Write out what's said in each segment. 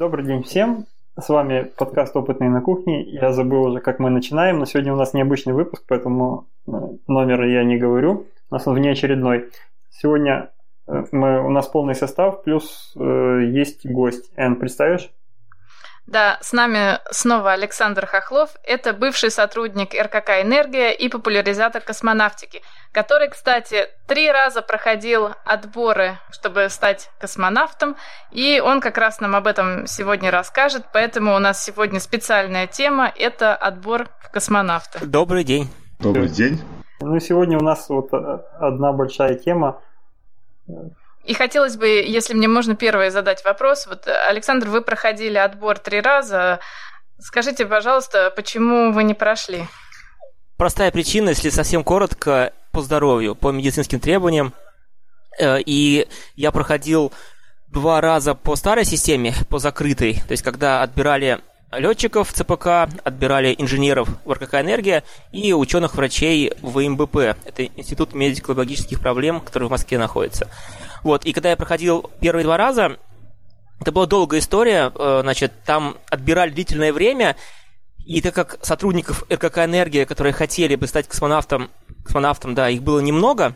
Добрый день всем. С вами подкаст «Опытные на кухне». Я забыл уже, как мы начинаем, но сегодня у нас необычный выпуск, поэтому э, номера я не говорю. У нас он внеочередной. Сегодня э, мы, у нас полный состав, плюс э, есть гость. Эн, представишь? Да, с нами снова Александр Хохлов. Это бывший сотрудник РКК «Энергия» и популяризатор космонавтики, который, кстати, три раза проходил отборы, чтобы стать космонавтом, и он как раз нам об этом сегодня расскажет, поэтому у нас сегодня специальная тема – это отбор в космонавты. Добрый день. Добрый день. Ну, сегодня у нас вот э, одна большая тема и хотелось бы, если мне можно первое задать вопрос. Вот, Александр, вы проходили отбор три раза. Скажите, пожалуйста, почему вы не прошли? Простая причина, если совсем коротко, по здоровью, по медицинским требованиям. Э, и я проходил два раза по старой системе, по закрытой. То есть, когда отбирали летчиков ЦПК, отбирали инженеров в РКК «Энергия» и ученых-врачей в МБП. Это Институт медико-логических проблем, который в Москве находится. Вот, и когда я проходил первые два раза, это была долгая история, э, значит, там отбирали длительное время, и так как сотрудников РКК «Энергия», которые хотели бы стать космонавтом, космонавтом, да, их было немного,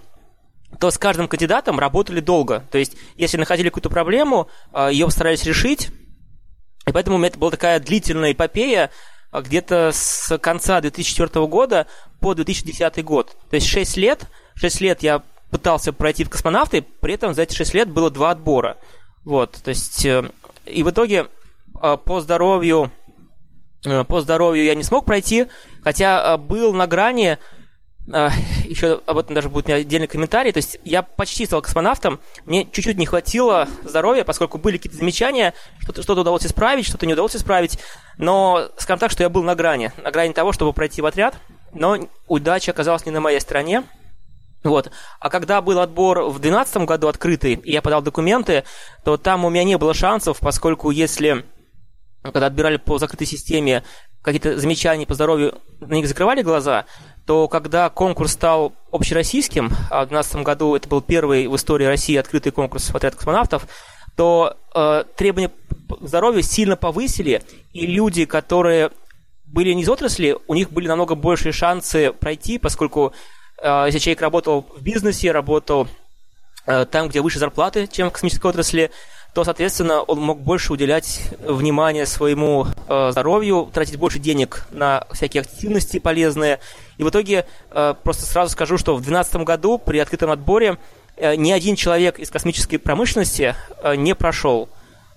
то с каждым кандидатом работали долго. То есть, если находили какую-то проблему, э, ее постарались решить, и поэтому это была такая длительная эпопея, э, где-то с конца 2004 года по 2010 год. То есть 6 лет, 6 лет я пытался пройти в космонавты, при этом за эти 6 лет было два отбора. Вот, то есть, э, и в итоге э, по здоровью, э, по здоровью я не смог пройти, хотя был на грани, еще об этом даже будет отдельный комментарий, то есть я почти стал космонавтом, мне чуть-чуть не хватило здоровья, поскольку были какие-то замечания, что-то, что удалось исправить, что-то не удалось исправить, но скажем так, что я был на грани, на грани того, чтобы пройти в отряд, но удача оказалась не на моей стороне, вот. А когда был отбор в 2012 году открытый, и я подал документы, то там у меня не было шансов, поскольку если, когда отбирали по закрытой системе, какие-то замечания по здоровью, на них закрывали глаза, то когда конкурс стал общероссийским, а в 2012 году это был первый в истории России открытый конкурс в отряд космонавтов, то э, требования здоровью сильно повысили, и люди, которые были не из отрасли, у них были намного большие шансы пройти, поскольку если человек работал в бизнесе, работал э, там, где выше зарплаты, чем в космической отрасли, то, соответственно, он мог больше уделять внимание своему э, здоровью, тратить больше денег на всякие активности полезные. И в итоге, э, просто сразу скажу, что в 2012 году при открытом отборе э, ни один человек из космической промышленности э, не прошел.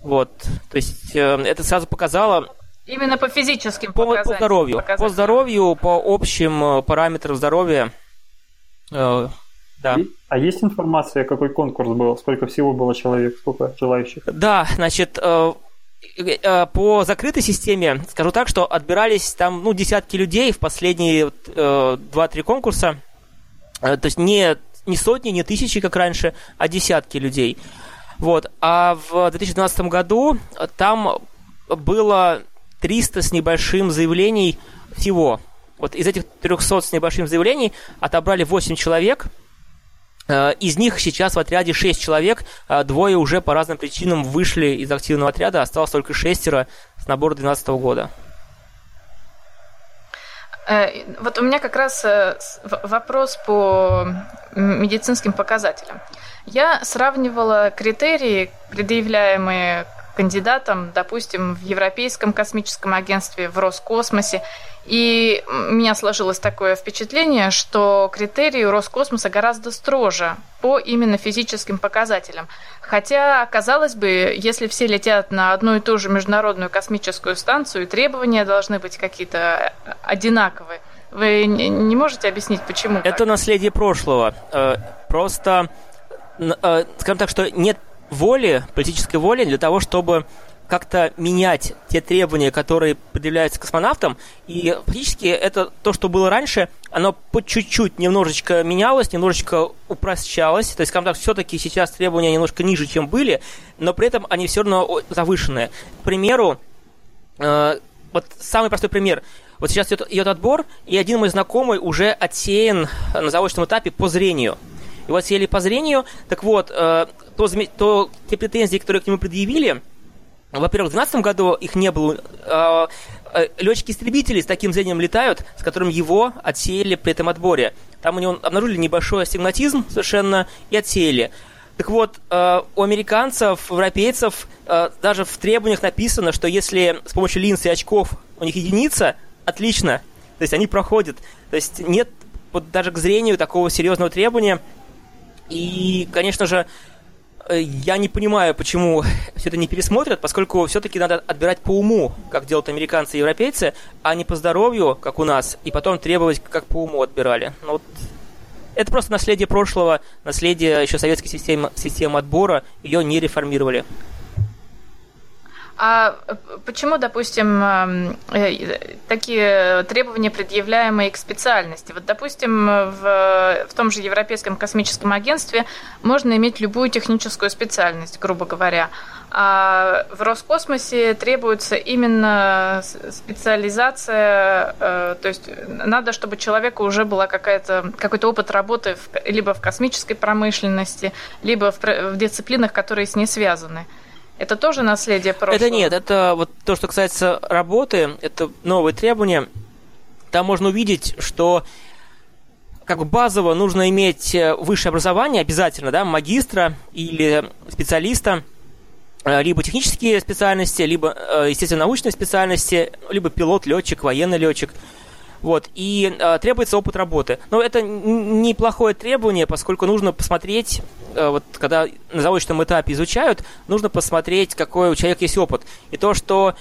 Вот, то есть э, это сразу показало... Именно по физическим по, по здоровью. По здоровью, по общим параметрам здоровья Э, да. А есть информация, какой конкурс был? Сколько всего было человек? Сколько желающих? Да, значит, э, э, по закрытой системе скажу так, что отбирались там ну, десятки людей в последние два-три конкурса. То есть не, не сотни, не тысячи, как раньше, а десятки людей. Вот. А в 2012 году там было 300 с небольшим заявлений всего. Вот из этих 300 с небольшим заявлений отобрали 8 человек. Э, из них сейчас в отряде 6 человек, а двое уже по разным причинам вышли из активного отряда, осталось только шестеро с набора 2012 года. Э, вот у меня как раз э, вопрос по медицинским показателям. Я сравнивала критерии, предъявляемые кандидатам, допустим, в Европейском космическом агентстве, в Роскосмосе. И у меня сложилось такое впечатление, что критерии Роскосмоса гораздо строже по именно физическим показателям. Хотя, казалось бы, если все летят на одну и ту же международную космическую станцию, требования должны быть какие-то одинаковые. Вы не можете объяснить, почему? Это так? наследие прошлого. Э, просто, э, скажем так, что нет воли, политической воли для того, чтобы как-то менять те требования, которые предъявляются космонавтам. И фактически это то, что было раньше, оно по чуть-чуть немножечко менялось, немножечко упрощалось. То есть, скажем так, все-таки сейчас требования немножко ниже, чем были, но при этом они все равно завышенные. К примеру, э, вот самый простой пример. Вот сейчас идет, идет отбор, и один мой знакомый уже отсеян на заочном этапе по зрению. И вот сели по зрению, так вот, э, то, то те претензии, которые к нему предъявили, во-первых, в 2012 году их не было. Э, э, летчики-истребители с таким зрением летают, с которым его отсеяли при этом отборе. Там у него обнаружили небольшой астигматизм совершенно и отсеяли. Так вот, у американцев, европейцев даже в требованиях написано, что если с помощью линз и очков у них единица, отлично. То есть они проходят. То есть нет даже к зрению такого серьезного требования. И, конечно же, Э, я не понимаю, почему все это не пересмотрят, поскольку все-таки надо отбирать по уму, как делают американцы и европейцы, а не по здоровью, как у нас, и потом требовать, как по уму отбирали. Ну, вот это просто наследие прошлого, наследие еще советской системы, системы отбора, ее не реформировали. А почему, допустим, эм, э, такие требования, предъявляемые к специальности? Вот, допустим, в, в том же Европейском космическом агентстве можно иметь любую техническую специальность, грубо говоря. А в Роскосмосе требуется именно специализация, э, то есть надо, чтобы человеку уже была какая-то, какой-то опыт работы в, либо в космической промышленности, либо в, в дисциплинах, которые с ней связаны. Это тоже наследие прошлого? Это нет, это вот то, что касается работы, это новые требования. Там можно увидеть, что как бы базово нужно иметь э, высшее образование обязательно, да, магистра или специалиста, э, либо технические специальности, либо, э, естественно, научные специальности, либо пилот, летчик, военный летчик. Вот, и э, требуется опыт работы. Но это неплохое требование, поскольку нужно посмотреть, э, вот когда на заочном этапе изучают, нужно посмотреть, какой у человека есть опыт. И то, что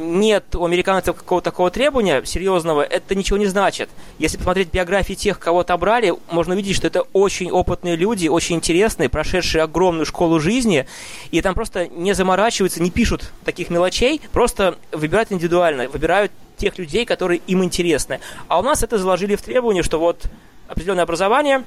нет у американцев какого-то такого требования серьезного, это ничего не значит. Если посмотреть биографии тех, кого отобрали, можно увидеть, что это очень опытные люди, очень интересные, прошедшие огромную школу жизни, и там просто не заморачиваются, не пишут таких мелочей, просто выбирают индивидуально, выбирают тех людей, которые им интересны. А у нас это заложили в требования, что вот определенное образование,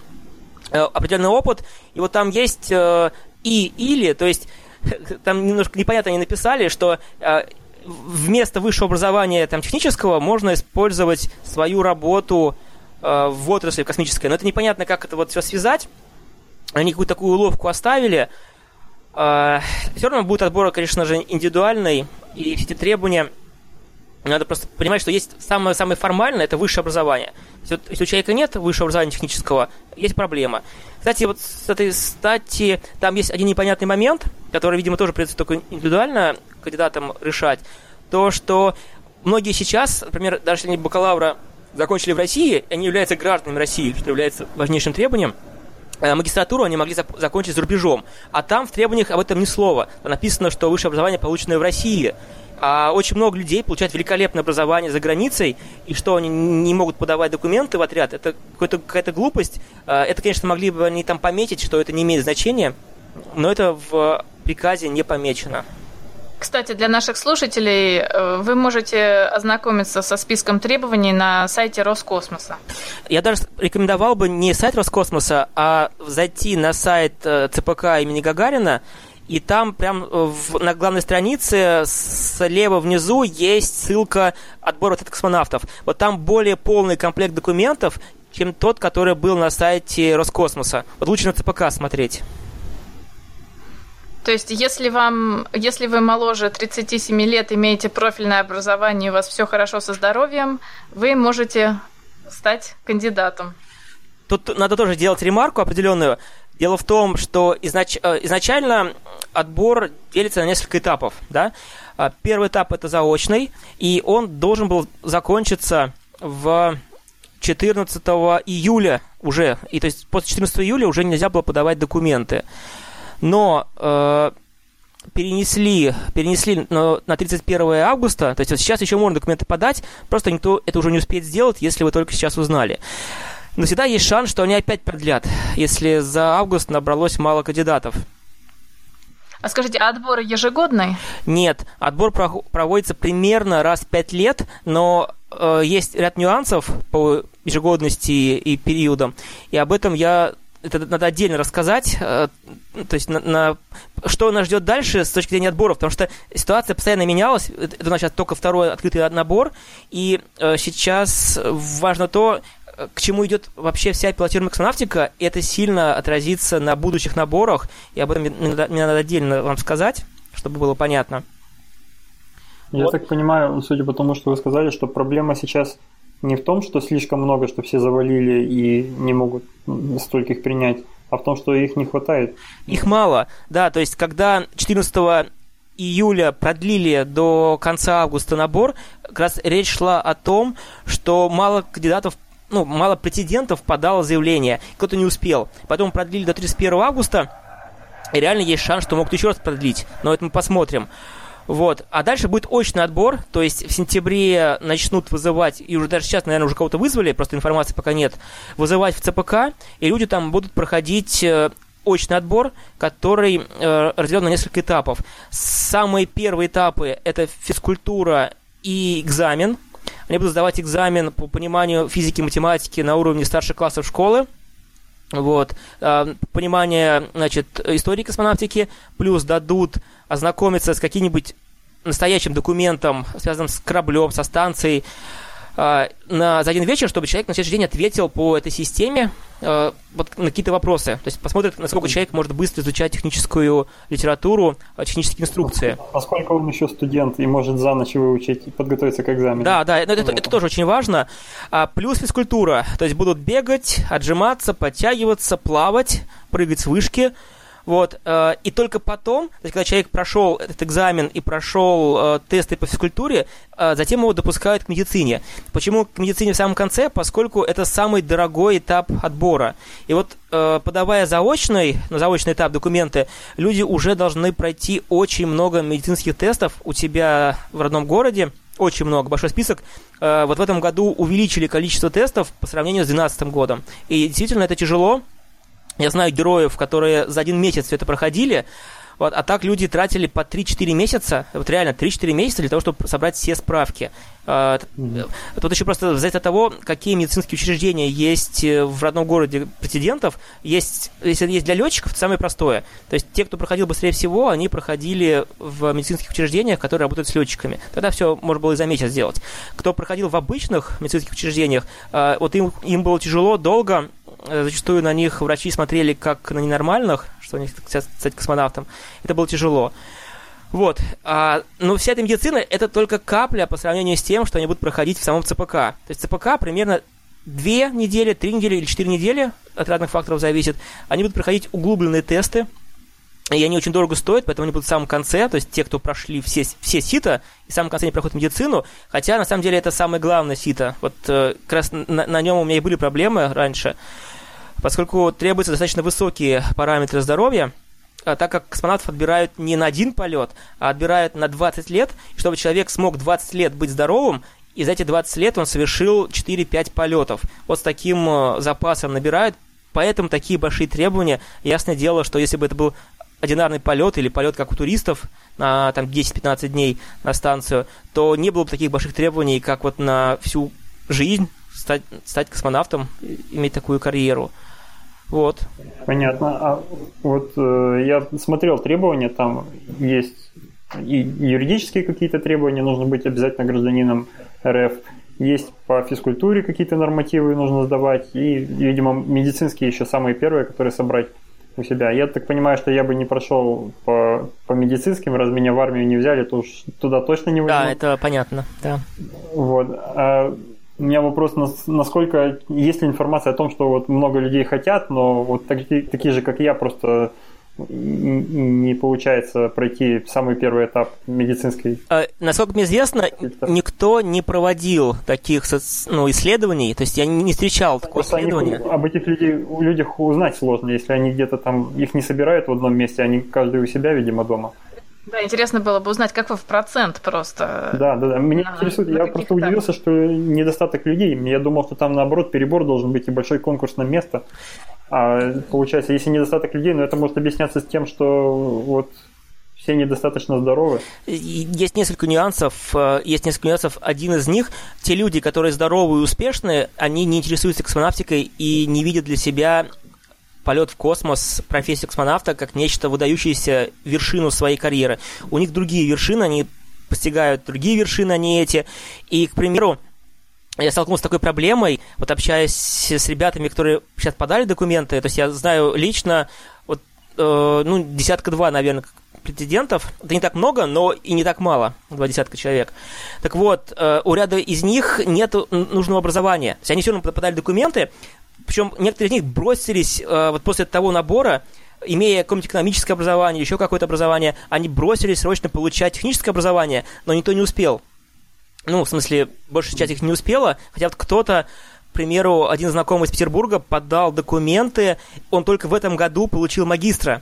э, определенный опыт, и вот там есть э, и или, то есть там немножко непонятно они написали, что э, вместо высшего образования там, технического можно использовать свою работу в отрасли космической. Но это непонятно, как это вот все связать. Они какую-то такую уловку оставили. Все равно будет отбор, конечно же, индивидуальный, и все эти требования надо просто понимать, что есть самое, самое формальное, это высшее образование. Если, у человека нет высшего образования технического, есть проблема. Кстати, вот с этой стати, там есть один непонятный момент, который, видимо, тоже придется только индивидуально кандидатам решать. То, что многие сейчас, например, даже если они бакалавра закончили в России, они являются гражданами России, что является важнейшим требованием, э, магистратуру они могли закончить за рубежом. А там в требованиях об этом ни слова. написано, что высшее образование, полученное в России, а очень много людей получают великолепное образование за границей, и что они не могут подавать документы в отряд, это какая-то глупость. А, это, конечно, могли бы они там пометить, что это не имеет значения, но это в приказе не помечено. Кстати, для наших слушателей э, вы можете ознакомиться со списком требований на сайте Роскосмоса. Я даже рекомендовал бы не сайт Роскосмоса, а зайти на сайт э, ЦПК имени Гагарина и там прям э, в, на главной странице слева внизу есть ссылка отбора вот космонавтов. Вот там более полный комплект документов, чем тот, который был на сайте Роскосмоса. Вот лучше на ЦПК смотреть. То есть, если вам, если вы моложе 37 лет, имеете профильное образование, у вас все хорошо со здоровьем, вы можете стать кандидатом. Тут надо тоже делать ремарку определенную. Дело в том, что изнач... Э, изначально отбор делится на несколько этапов. Да? А, первый этап это заочный, и он должен был закончиться в 14 июля уже. И то есть после 14 июля уже нельзя было подавать документы. Но э, перенесли, перенесли на, на 31 августа, то есть вот сейчас еще можно документы подать, просто никто это уже не успеет сделать, если вы только сейчас узнали. Но всегда есть шанс, что они опять продлят, если за август набралось мало кандидатов. А скажите, а отбор ежегодный? Нет, отбор проводится примерно раз в пять лет, но э, есть ряд нюансов по ежегодности и периодам, и об этом я это надо отдельно рассказать, э, то есть на, на, что нас ждет дальше с точки зрения отборов, потому что ситуация постоянно менялась, это у нас сейчас только второй открытый набор, и э, сейчас важно то, к чему идет вообще вся пилотируемая космонавтика, это сильно отразится на будущих наборах, и об этом мне надо, мне надо отдельно вам сказать, чтобы было понятно. Я вот. так понимаю, судя по тому, что вы сказали, что проблема сейчас не в том, что слишком много, что все завалили и не могут стольких принять, а в том, что их не хватает. Их мало, да, то есть когда 14 июля продлили до конца августа набор, как раз речь шла о том, что мало кандидатов ну, мало претендентов подало заявление, кто-то не успел. Потом продлили до 31 августа, и реально есть шанс, что могут еще раз продлить, но это мы посмотрим. Вот. А дальше будет очный отбор, то есть в сентябре начнут вызывать, и уже даже сейчас, наверное, уже кого-то вызвали, просто информации пока нет, вызывать в ЦПК, и люди там будут проходить э, очный отбор, который э, разделен на несколько этапов. Самые первые этапы – это физкультура и экзамен. Они будут сдавать экзамен по пониманию физики математики на уровне старших классов школы. Вот. Э, понимание, значит, истории космонавтики. Плюс дадут ознакомиться с каким-нибудь настоящим документом, связанным с кораблем, со станцией, а, на, за один вечер, чтобы человек на следующий день ответил по этой системе э, вот, на какие-то вопросы. То есть посмотрит, насколько человек может быстро изучать техническую литературу, э, технические инструкции. Поскольку он еще студент и может за ночь выучить и подготовиться к экзамену. Да, да, это, это, это тоже очень важно. А, плюс физкультура. То есть будут бегать, отжиматься, подтягиваться, плавать, прыгать с вышки. Вот, э, и только потом, то есть, когда человек прошел этот экзамен и прошел э, тесты по физкультуре, э, затем его допускают к медицине. Почему к медицине в самом конце? Поскольку это самый дорогой этап отбора. И вот э, подавая заочный, на заочный этап документы, люди уже должны пройти очень много медицинских тестов у тебя в родном городе, очень много, большой список. Э, вот в этом году увеличили количество тестов по сравнению с 2012 годом. И действительно это тяжело, я знаю героев, которые за один месяц все это проходили, вот, а так люди тратили по 3-4 месяца, вот реально 3-4 месяца для того, чтобы собрать все справки. Mm-hmm. Тут еще просто взять от того, какие медицинские учреждения есть э, в родном городе претендентов. Есть, если есть для летчиков, это самое простое. То есть те, кто проходил быстрее всего, они проходили в медицинских учреждениях, которые работают с летчиками. Тогда все можно было и за месяц сделать. Кто проходил в обычных медицинских учреждениях, э, вот им, им было тяжело, долго, Э, зачастую на них врачи смотрели как на ненормальных, что они хотят стать космонавтом. Это было тяжело. Вот. А, но вся эта медицина – это только капля по сравнению с тем, что они будут проходить в самом ЦПК. То есть ЦПК примерно две недели, три недели или четыре недели, от разных факторов зависит, они будут проходить углубленные тесты, и они очень дорого стоят, поэтому они будут в самом конце, то есть те, кто прошли все, все сита, и в самом конце они проходят медицину, хотя на самом деле это самое главное сито. Вот э, как раз на, на нем у меня и были проблемы раньше, поскольку требуются достаточно высокие параметры здоровья, а так как космонавтов отбирают не на один полет, а отбирают на 20 лет, чтобы человек смог 20 лет быть здоровым, и за эти 20 лет он совершил 4-5 полетов. Вот с таким э, запасом набирают, поэтому такие большие требования. Ясное дело, что если бы это был одинарный полет или полет как у туристов на там 10-15 дней на станцию, то не было бы таких больших требований, как вот на всю жизнь стать, стать космонавтом, иметь такую карьеру. Вот. Понятно. А вот э, я смотрел требования, там есть и юридические какие-то требования, нужно быть обязательно гражданином РФ, есть по физкультуре какие-то нормативы нужно сдавать, и, видимо, медицинские еще самые первые, которые собрать у себя. Я так понимаю, что я бы не прошел по, по медицинским, раз меня в армию не взяли, то уж туда точно не возьмут. Да, это понятно, да. Вот. А у меня вопрос, насколько есть ли информация о том, что вот много людей хотят, но вот такие, такие же, как я, просто не получается пройти самый первый этап медицинской. А, насколько мне известно, никто не проводил таких ну, исследований, то есть я не встречал такого исследования. Они, об этих людей, людях узнать сложно, если они где-то там их не собирают в одном месте, они каждый у себя, видимо, дома. Да, интересно было бы узнать, как вы в процент просто. Да, да, да. Меня интересует, я просто удивился, что недостаток людей. Я думал, что там наоборот перебор должен быть и большой конкурс на место. А получается, если недостаток людей, ну это может объясняться с тем, что вот все недостаточно здоровы. Есть несколько нюансов. Э, есть несколько нюансов. Один из них, те люди, которые здоровые и успешные, они не интересуются космонавтикой и не видят для себя полет в космос, профессию космонавта как нечто выдающееся вершину своей карьеры. У них другие вершины, они постигают другие вершины, а не эти. И, к примеру, я столкнулся с такой проблемой, вот общаясь с ребятами, которые сейчас подали документы, то есть я знаю лично, вот, э, ну, десятка-два, наверное, претендентов. Это не так много, но и не так мало, два десятка человек. Так вот, э, у ряда из них нет нужного образования. То есть они все равно подали документы, причем некоторые из них бросились э, вот после того набора, имея какое-нибудь экономическое образование, еще какое-то образование, они бросились срочно получать техническое образование, но никто не успел. Ну, в смысле, большая часть их не успела, хотя вот кто-то к примеру, один знакомый из Петербурга подал документы, он только в этом году получил магистра.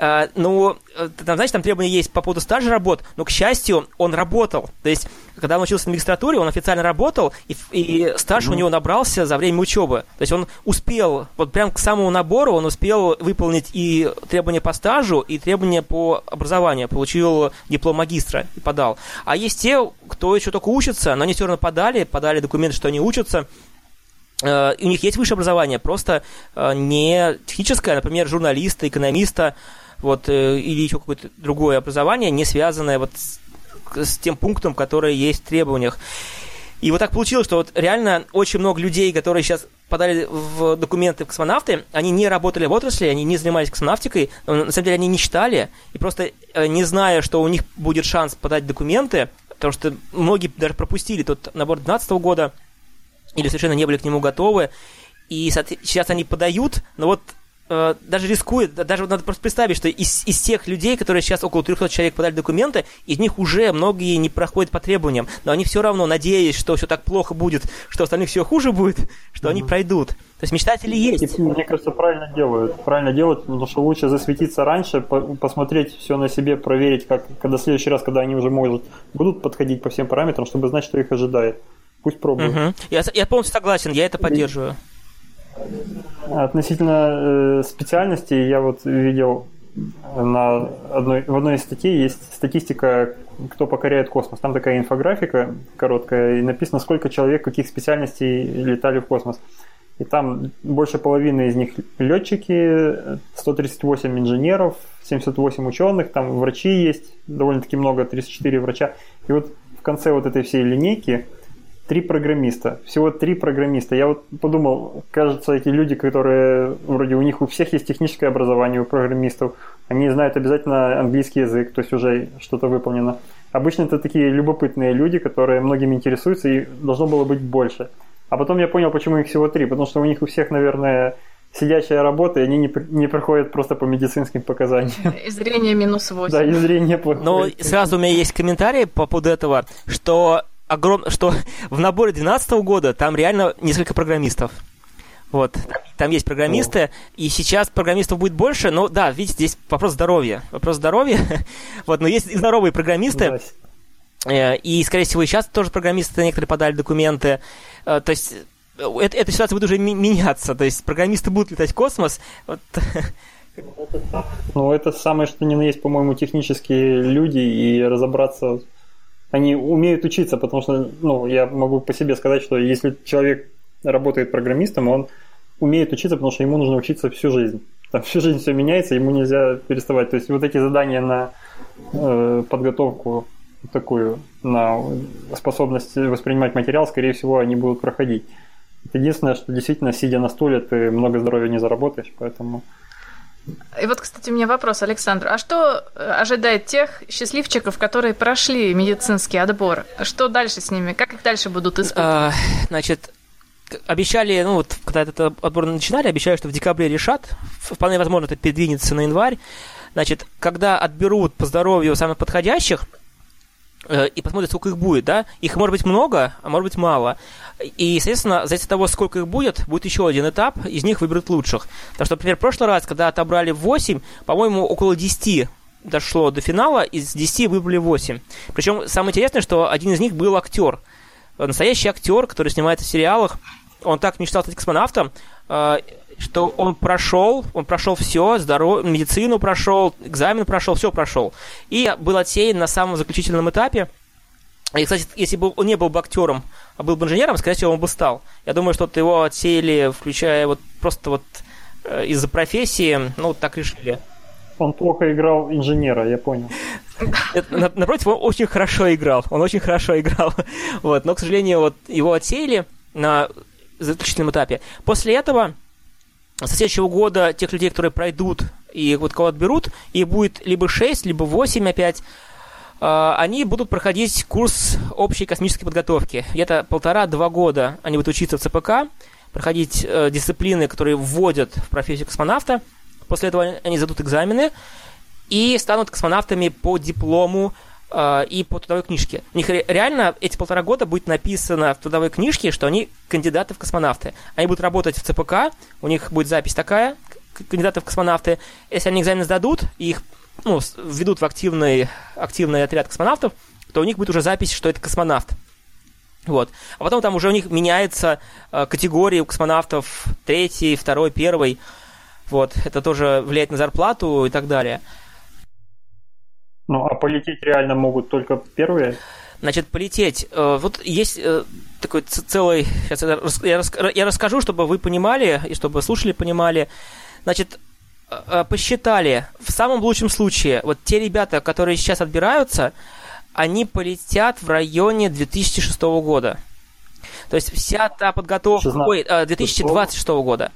Э, ну, э, там, знаете, там требования есть по поводу стажа работ, но, к счастью, он работал. То есть, когда он учился на магистратуре, он официально работал, и, и стаж mm-hmm. у него набрался за время учебы. То есть, он успел, вот прям к самому набору, он успел выполнить и требования по стажу, и требования по образованию. Получил диплом магистра и подал. А есть те, кто еще только учится, но они все равно подали, подали документы, что они учатся, Uh, у них есть высшее образование, просто uh, не техническое, например, журналиста, экономиста, вот, э, или еще какое-то другое образование, не связанное вот с, с тем пунктом, который есть в требованиях. И вот так получилось, что вот реально очень много людей, которые сейчас подали в документы в космонавты, они не работали в отрасли, они не занимались космонавтикой, на самом деле они не читали, и просто э, не зная, что у них будет шанс подать документы, потому что многие даже пропустили тот набор 2012 года, или совершенно не были к нему готовы, и сейчас они подают, но вот Э, даже рискует, даже надо просто представить, что из, из тех людей, которые сейчас около 300 человек подали документы, из них уже многие не проходят по требованиям, но они все равно надеясь, что все так плохо будет, что остальных все хуже будет, что mm-hmm. они пройдут. То есть мечтатели есть. И, мне кажется, правильно делают. Правильно делают, потому что лучше засветиться раньше, по- посмотреть все на себе, проверить, как, когда в следующий раз, когда они уже может, будут подходить по всем параметрам, чтобы знать, что их ожидает. Пусть пробуют. Угу. Я, я полностью согласен, я это поддерживаю. Относительно э, специальности я вот видел на одной, в одной из статей есть статистика, кто покоряет космос. Там такая инфографика короткая, и написано, сколько человек каких специальностей летали в космос. И там больше половины из них летчики, 138 инженеров, 78 ученых, там врачи есть, довольно-таки много, 34 врача. И вот в конце вот этой всей линейки – три программиста. Всего три программиста. Я вот подумал, кажется, эти люди, которые вроде у них у всех есть техническое образование у программистов, они знают обязательно английский язык, то есть уже что-то выполнено. Обычно это такие любопытные люди, которые многим интересуются, и должно было быть больше. А потом я понял, почему их всего три, потому что у них у всех, наверное, сидящая работа, и они не, не проходят просто по медицинским показаниям. И зрение минус 8. Да, и зрение плохое. Но сразу у меня есть комментарий по поводу этого, что огром... что в наборе 2012 года там реально несколько программистов. Вот, там есть программисты, О. и сейчас программистов будет больше, но да, видите, здесь вопрос здоровья. Вопрос здоровья. вот, но есть и здоровые программисты. Э, и, скорее всего, и сейчас тоже программисты некоторые подали документы. Э, то есть э, это, эта ситуация будет уже меняться. То есть программисты будут летать в космос. Вот. Ну, это самое, что ни на есть, по-моему, технические люди, и разобраться они умеют учиться, потому что, ну, я могу по себе сказать, что если человек работает программистом, он умеет учиться, потому что ему нужно учиться всю жизнь. Там всю жизнь все меняется, ему нельзя переставать. То есть вот эти задания на э, подготовку такую, на способность воспринимать материал, скорее всего, они будут проходить. Это единственное, что действительно, сидя на стуле, ты много здоровья не заработаешь, поэтому и вот, кстати, у меня вопрос, Александр. А что э, ожидает тех счастливчиков, которые прошли медицинский отбор? Что дальше с ними? Как их дальше будут испытывать? А, значит, обещали, ну вот, когда этот отбор начинали, обещали, что в декабре решат. Вполне возможно, это передвинется на январь. Значит, когда отберут по здоровью самых подходящих, и посмотрят, сколько их будет, да? Их может быть много, а может быть мало. И, соответственно, зависит от того, сколько их будет, будет еще один этап, из них выберут лучших. Так что, например, в прошлый раз, когда отобрали 8, по-моему, около 10 дошло до финала, из 10 выбрали 8. Причем самое интересное, что один из них был актер. Настоящий актер, который снимается в сериалах. Он так мечтал стать космонавтом, э, что он прошел, он прошел все, здоров... медицину прошел, экзамен прошел, все прошел. И был отсеян на самом заключительном этапе. И, кстати, если бы он не был бы актером, а был бы инженером, скорее всего, он бы стал. Я думаю, что его отсеяли, включая вот просто вот э, из-за профессии, ну, так решили. Он плохо играл инженера, я понял. Напротив, он очень хорошо играл. Он очень хорошо играл. Вот. Но, к сожалению, вот его отсеяли на заключительном этапе. После этого со следующего года тех людей, которые пройдут и вот кого отберут, и будет либо 6, либо 8 опять, а, они будут проходить курс общей космической подготовки. Где-то полтора-два года они будут учиться в ЦПК, проходить э, дисциплины, которые вводят в профессию космонавта. После этого они зададут экзамены и станут космонавтами по диплому э, и по трудовой книжке. У них реально эти полтора года будет написано в трудовой книжке, что они кандидаты в космонавты. Они будут работать в ЦПК, у них будет запись такая, кандидаты в космонавты. Если они экзамен сдадут, и их ну, введут в активный, активный отряд космонавтов, то у них будет уже запись, что это космонавт. Вот. А потом там уже у них меняется э, категории у космонавтов третий, второй, первый. Вот. Это тоже влияет на зарплату и так далее. Ну, а полететь реально могут только первые? Значит, полететь. Э, вот есть э, такой целый... Сейчас я, рас, я расскажу, чтобы вы понимали, и чтобы слушали понимали. Значит, э, посчитали, в самом лучшем случае, вот те ребята, которые сейчас отбираются, они полетят в районе 2006 года. То есть вся та подготовка... 16. Ой, 2026 года.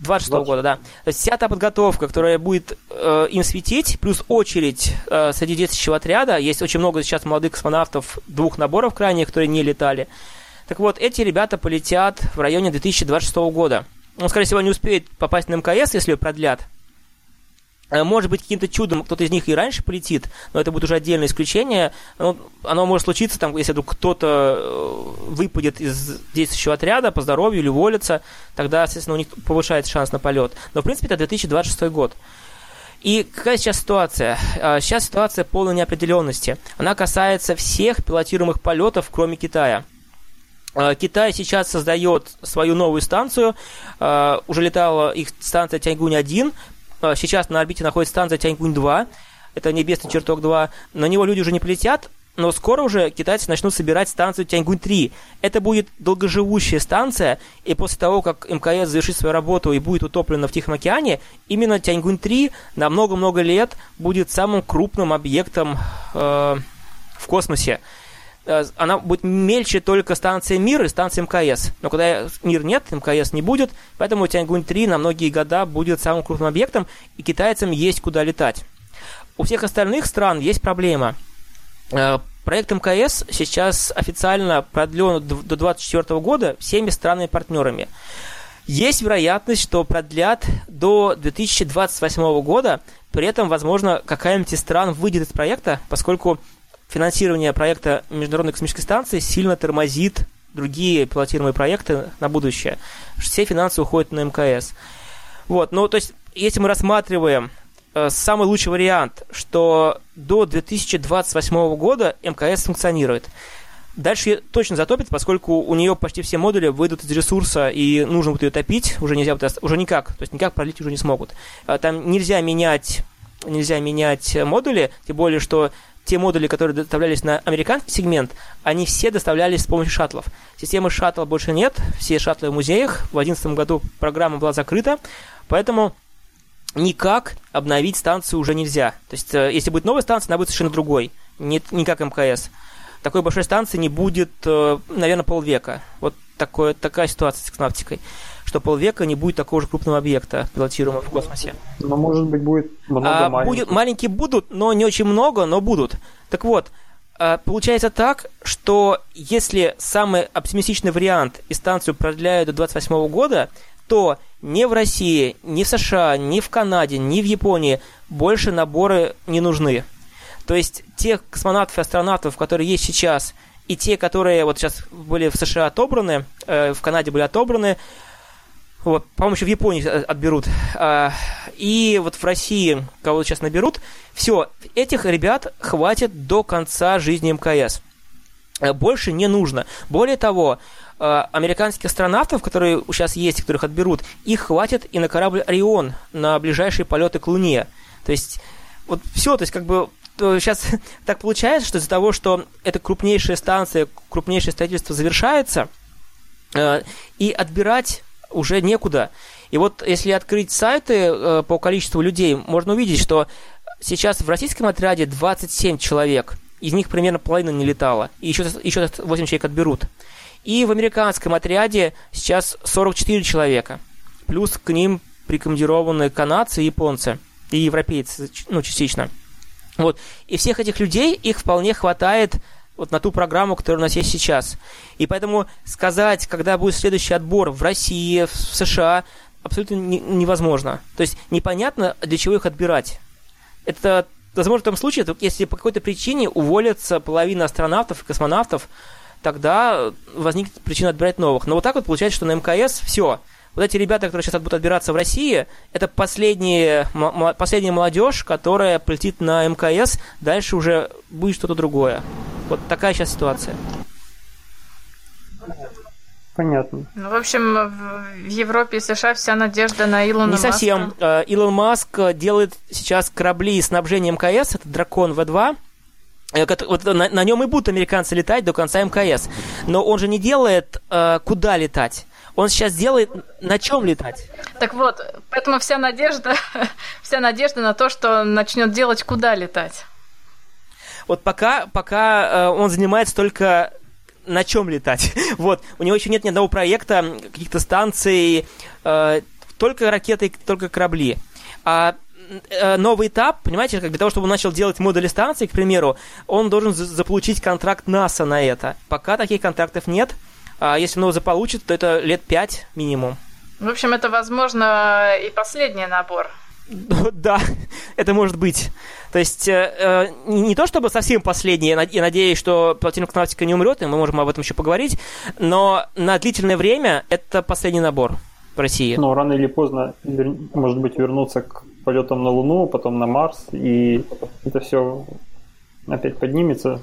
26 -го года, да. То есть вся та подготовка, которая будет э, им светить, плюс очередь э, среди действующего отряда, есть очень много сейчас молодых космонавтов двух наборов крайних, которые не летали. Так вот, эти ребята полетят в районе 2026 года. Он, скорее всего, не успеет попасть на МКС, если продлят. Э, может быть, каким-то чудом кто-то из них и раньше полетит, но это будет уже отдельное исключение. Оно, оно может случиться, там, если вдруг кто-то э, выпадет из действующего отряда по здоровью или уволится, тогда, естественно, у них повышается шанс на полет. Но, в принципе, это 2026 год. И какая сейчас ситуация? А, сейчас ситуация полной неопределенности. Она касается всех пилотируемых полетов, кроме Китая. Китай сейчас создает свою новую станцию. Уже летала их станция Тяньгунь-1. А, сейчас на орбите находится станция Тяньгунь-2, это небесный чертог 2. На него люди уже не полетят, но скоро уже китайцы начнут собирать станцию Тяньгунь-3. Это будет долгоживущая станция, и после того, как МКС завершит свою работу и будет утоплена в Тихом океане, именно Тяньгунь-3 на много-много лет будет самым крупным объектом э, в космосе. Э, она будет мельче только станция МИР и станция МКС. Но когда МИР нет, МКС не будет, поэтому Тяньгунь-3 на многие года будет самым крупным объектом, и китайцам есть куда летать. У всех остальных стран есть проблема. Э, проект МКС сейчас официально продлен до 2024 года всеми странами-партнерами. Есть вероятность, что продлят до 2028 года, при этом, возможно, какая-нибудь из стран выйдет из проекта, поскольку финансирование проекта Международной космической станции сильно тормозит другие пилотируемые проекты на будущее. Все финансы уходят на МКС. Вот, ну, то есть, если мы рассматриваем э, самый лучший вариант, что до 2028 года МКС функционирует. Дальше точно затопит, поскольку у нее почти все модули выйдут из ресурса, и нужно будет ее топить, уже нельзя будет, уже никак, то есть никак пролить уже не смогут. Э, там нельзя менять, нельзя менять модули, тем более, что те модули, которые доставлялись на американский сегмент, они все доставлялись с помощью шаттлов. Системы шаттла больше нет, все шаттлы в музеях. В 2011 году программа была закрыта, поэтому никак обновить станцию уже нельзя. То есть, э, если будет новая станция, она будет совершенно другой, не, не как МКС. Такой большой станции не будет, э, наверное, полвека. Вот такое, такая ситуация с космонавтикой что полвека не будет такого же крупного объекта, пилотируемого в космосе. Но, может быть, будет много а, маленьких. Будет, маленькие будут, но не очень много, но будут. Так вот, а, получается так, что если самый оптимистичный вариант и станцию продляют до 28 года, то ни в России, ни в США, ни в Канаде, ни в Японии больше наборы не нужны. То есть тех космонавтов и астронавтов, которые есть сейчас, и те, которые вот сейчас были в США отобраны, э, в Канаде были отобраны, вот, по-моему, еще в Японии э, отберут. А, и вот в России, кого сейчас наберут, все, этих ребят хватит до конца жизни МКС. Э, больше не нужно. Более того, э, американских астронавтов, которые сейчас есть, которых отберут, их хватит и на корабль «Орион» на ближайшие полеты к Луне. То есть, вот все, то есть, как бы, сейчас так получается, что из-за того, что эта крупнейшая станция, крупнейшее строительство завершается, и отбирать уже некуда. И вот если открыть сайты э, по количеству людей, можно увидеть, что сейчас в российском отряде 27 человек, из них примерно половина не летала, и еще, еще 8 человек отберут. И в американском отряде сейчас 44 человека, плюс к ним прикомандированы канадцы японцы, и европейцы, ну, частично. Вот. И всех этих людей, их вполне хватает вот на ту программу, которая у нас есть сейчас. И поэтому сказать, когда будет следующий отбор в России, в США, абсолютно не, невозможно. То есть непонятно, для чего их отбирать. Это возможно в том случае, если по какой-то причине уволятся половина астронавтов и космонавтов, тогда возникнет причина отбирать новых. Но вот так вот получается, что на МКС все. Вот эти ребята, которые сейчас будут отбираться в России, это последняя, последняя молодежь, которая полетит на МКС, дальше уже будет что-то другое. Вот такая сейчас ситуация. Понятно. Ну, в общем, в Европе и США вся надежда на Илона Маска. Не совсем. Э, Илон Маск делает сейчас корабли снабжения МКС, это Дракон В2, э, вот на, на нем и будут американцы летать до конца МКС. Но он же не делает, э, куда летать. Он сейчас делает, на чем летать. Так вот, поэтому вся надежда, вся надежда на то, что начнет делать, куда летать. Вот пока, пока э, он занимается только на чем летать. вот, у него еще нет ни одного проекта, каких-то станций, э, только ракеты, только корабли. А э, новый этап, понимаете, как для того, чтобы он начал делать модули станции, к примеру, он должен заполучить контракт НАСА на это. Пока таких контрактов нет. А если он его заполучит, то это лет пять минимум. В общем, это, возможно, и последний набор. Да, это может быть. То есть э, э не то чтобы совсем последний, я надеюсь, что платина космонавтика не умрет, и мы можем об этом еще поговорить, но на длительное время это последний набор в России. Но рано или поздно, может быть, вернуться к полетам на Луну, потом на Марс, и это все опять поднимется,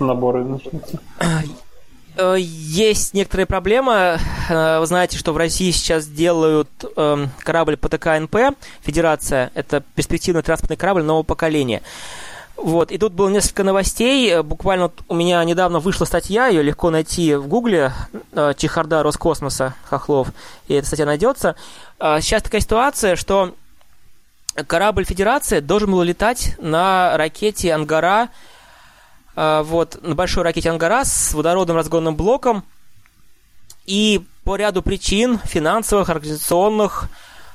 наборы начнутся. Э, есть некоторые проблемы. Э, вы знаете, что в России сейчас делают эм, корабль ПТК-НП, Федерация. Это перспективный транспортный корабль нового поколения. Вот, и тут было несколько новостей. Буквально у меня недавно вышла статья, ее легко найти в Гугле, э, Чехарда Роскосмоса Хохлов, и эта статья найдется. Сейчас такая ситуация, что корабль Федерации должен был летать на ракете «Ангара» вот, на большой ракете «Ангарас» с водородным разгонным блоком. И по ряду причин, финансовых, организационных,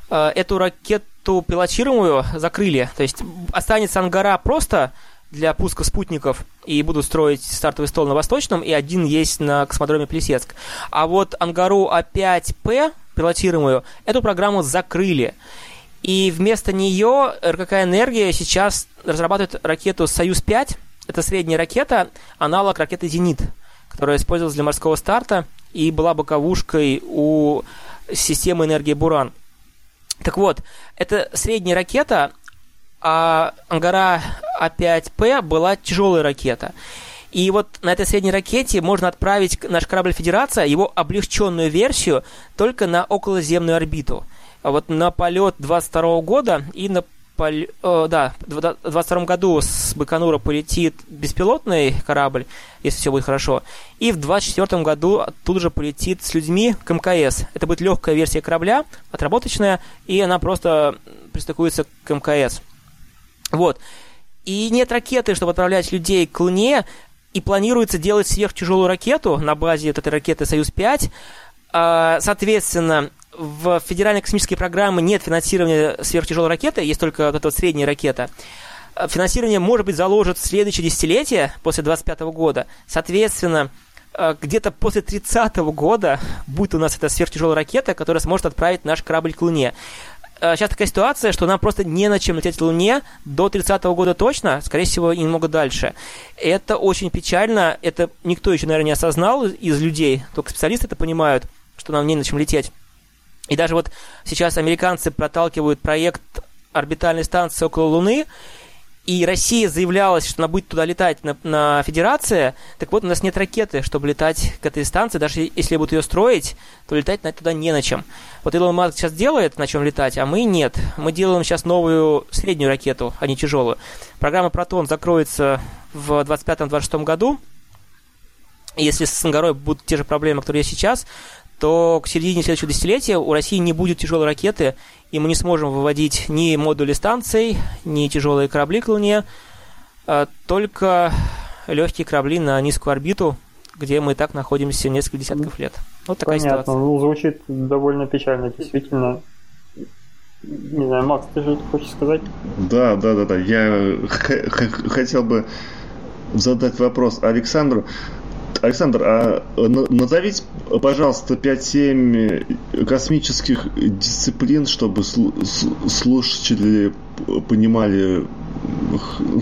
а, эту ракету пилотируемую закрыли. То есть останется «Ангара» просто для пуска спутников и будут строить стартовый стол на Восточном, и один есть на космодроме Плесецк. А вот «Ангару А5П», пилотируемую, эту программу закрыли. И вместо нее РКК «Энергия» сейчас разрабатывает ракету «Союз-5», это средняя ракета, аналог ракеты «Зенит», которая использовалась для морского старта и была боковушкой у системы энергии «Буран». Так вот, это средняя ракета, а Ангара А5П была тяжелая ракета. И вот на этой средней ракете можно отправить наш корабль «Федерация», его облегченную версию, только на околоземную орбиту. Вот на полет 22 года и на поль... О, да, в 2022 году с Байконура полетит беспилотный корабль, если все будет хорошо. И в 2024 году оттуда же полетит с людьми к МКС. Это будет легкая версия корабля, отработочная, и она просто пристыкуется к МКС. Вот. И нет ракеты, чтобы отправлять людей к Луне, и планируется делать сверхтяжелую ракету на базе вот этой ракеты «Союз-5». А, соответственно, в федеральной космической программе нет финансирования сверхтяжелой ракеты, есть только вот эта вот средняя ракета. Э, финансирование, может быть, заложит в следующее десятилетие, после 25 года. Соответственно, э, где-то после 30 года будет у нас эта сверхтяжелая ракета, которая сможет отправить наш корабль к Луне. Э, сейчас такая ситуация, что нам просто не на чем лететь к Луне до 30 года точно, скорее всего, немного дальше. Это очень печально, это никто еще, наверное, не осознал из людей, только специалисты это понимают, что нам не на чем лететь. И даже вот сейчас американцы проталкивают проект орбитальной станции около Луны, и Россия заявлялась, что она будет туда летать на, на Федерация. Так вот, у нас нет ракеты, чтобы летать к этой станции. Даже если будут ее строить, то летать на туда не на чем. Вот Илон Маск сейчас делает, на чем летать, а мы нет. Мы делаем сейчас новую среднюю ракету, а не тяжелую. Программа «Протон» закроется в 2025-2026 году. Если с Ангарой будут те же проблемы, которые есть сейчас, то к середине следующего десятилетия у России не будет тяжелой ракеты, и мы не сможем выводить ни модули станций, ни тяжелые корабли к Луне, а только легкие корабли на низкую орбиту, где мы и так находимся несколько десятков лет. Вот такая Понятно. ситуация. Ну, звучит довольно печально, действительно. Не знаю, Макс, ты же хочешь сказать? Да, да, да, да. Я хотел бы задать вопрос Александру. Александр, а назовите, пожалуйста, 5-7 космических дисциплин, чтобы слушатели понимали,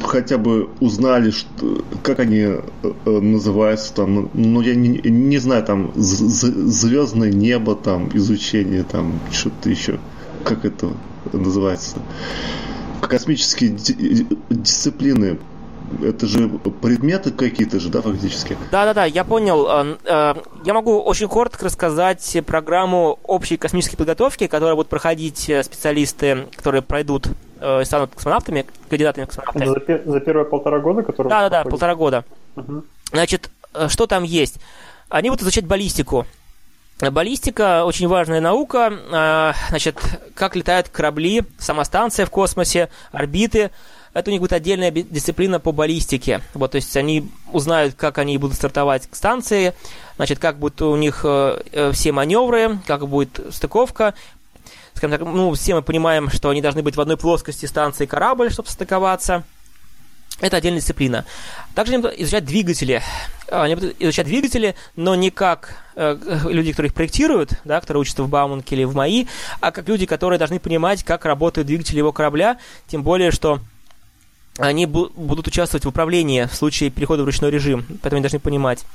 хотя бы узнали, что, как они э, называются там, ну я не, не знаю, там звездное небо, там изучение, там что-то еще, как это называется, космические дисциплины это же предметы какие-то же, да, фактически? Да-да-да, я понял. Э, э, я могу очень коротко рассказать программу общей космической подготовки, которую будут проходить э, специалисты, которые пройдут и станут космонавтами, кандидатами в космонавты. За, за первые полтора года, которые Да-да-да, полтора года. Угу. Значит, что там есть? Они будут изучать баллистику. Баллистика очень важная наука. Значит, как летают корабли, сама станция в космосе, орбиты – это у них будет отдельная дисциплина по баллистике. Вот, то есть они узнают, как они будут стартовать к станции, значит, как будут у них э, э, все маневры, как будет стыковка. Скажем так, ну, все мы понимаем, что они должны быть в одной плоскости станции корабль, чтобы стыковаться. Это отдельная дисциплина. Также они будут изучать двигатели. Они будут изучать двигатели, но не как э, люди, которые их проектируют, да, которые учатся в Бауманке или в МАИ, а как люди, которые должны понимать, как работают двигатели его корабля, тем более, что они будут участвовать в управлении в случае перехода в ручной режим, поэтому они должны понимать.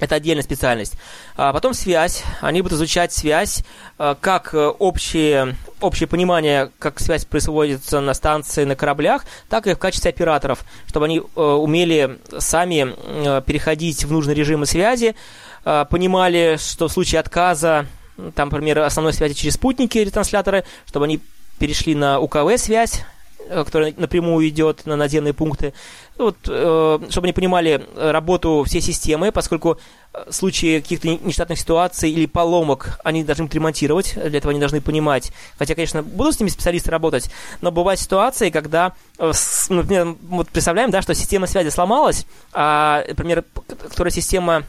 Это отдельная специальность. А потом связь. Они будут изучать связь, а, как э, общее, общее понимание, как связь происходит на станции, на кораблях, так и в качестве операторов, чтобы они э, умели сами э, переходить в нужные режимы связи, а, понимали, что в случае отказа, там, например, основной связи через спутники, ретрансляторы, чтобы они перешли на УКВ-связь, Э, которая напрямую идет на наземные пункты, вот, э, чтобы они понимали работу всей системы, поскольку в случае каких-то нештатных ситуаций или поломок они должны быть ремонтировать, для этого они должны понимать. Хотя, конечно, будут с ними специалисты работать, но бывают ситуации, когда, э, например, вот представляем, да, что система связи сломалась, а, например, которая система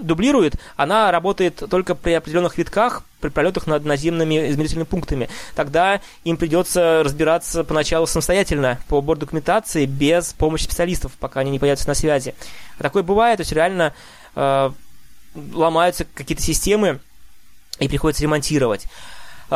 дублирует, она работает только при определенных витках, при пролетах над наземными измерительными пунктами. Тогда им придется разбираться поначалу самостоятельно по борт документации без помощи специалистов, пока они не появятся на связи. А такое бывает, то есть реально э, ломаются какие-то системы и приходится ремонтировать.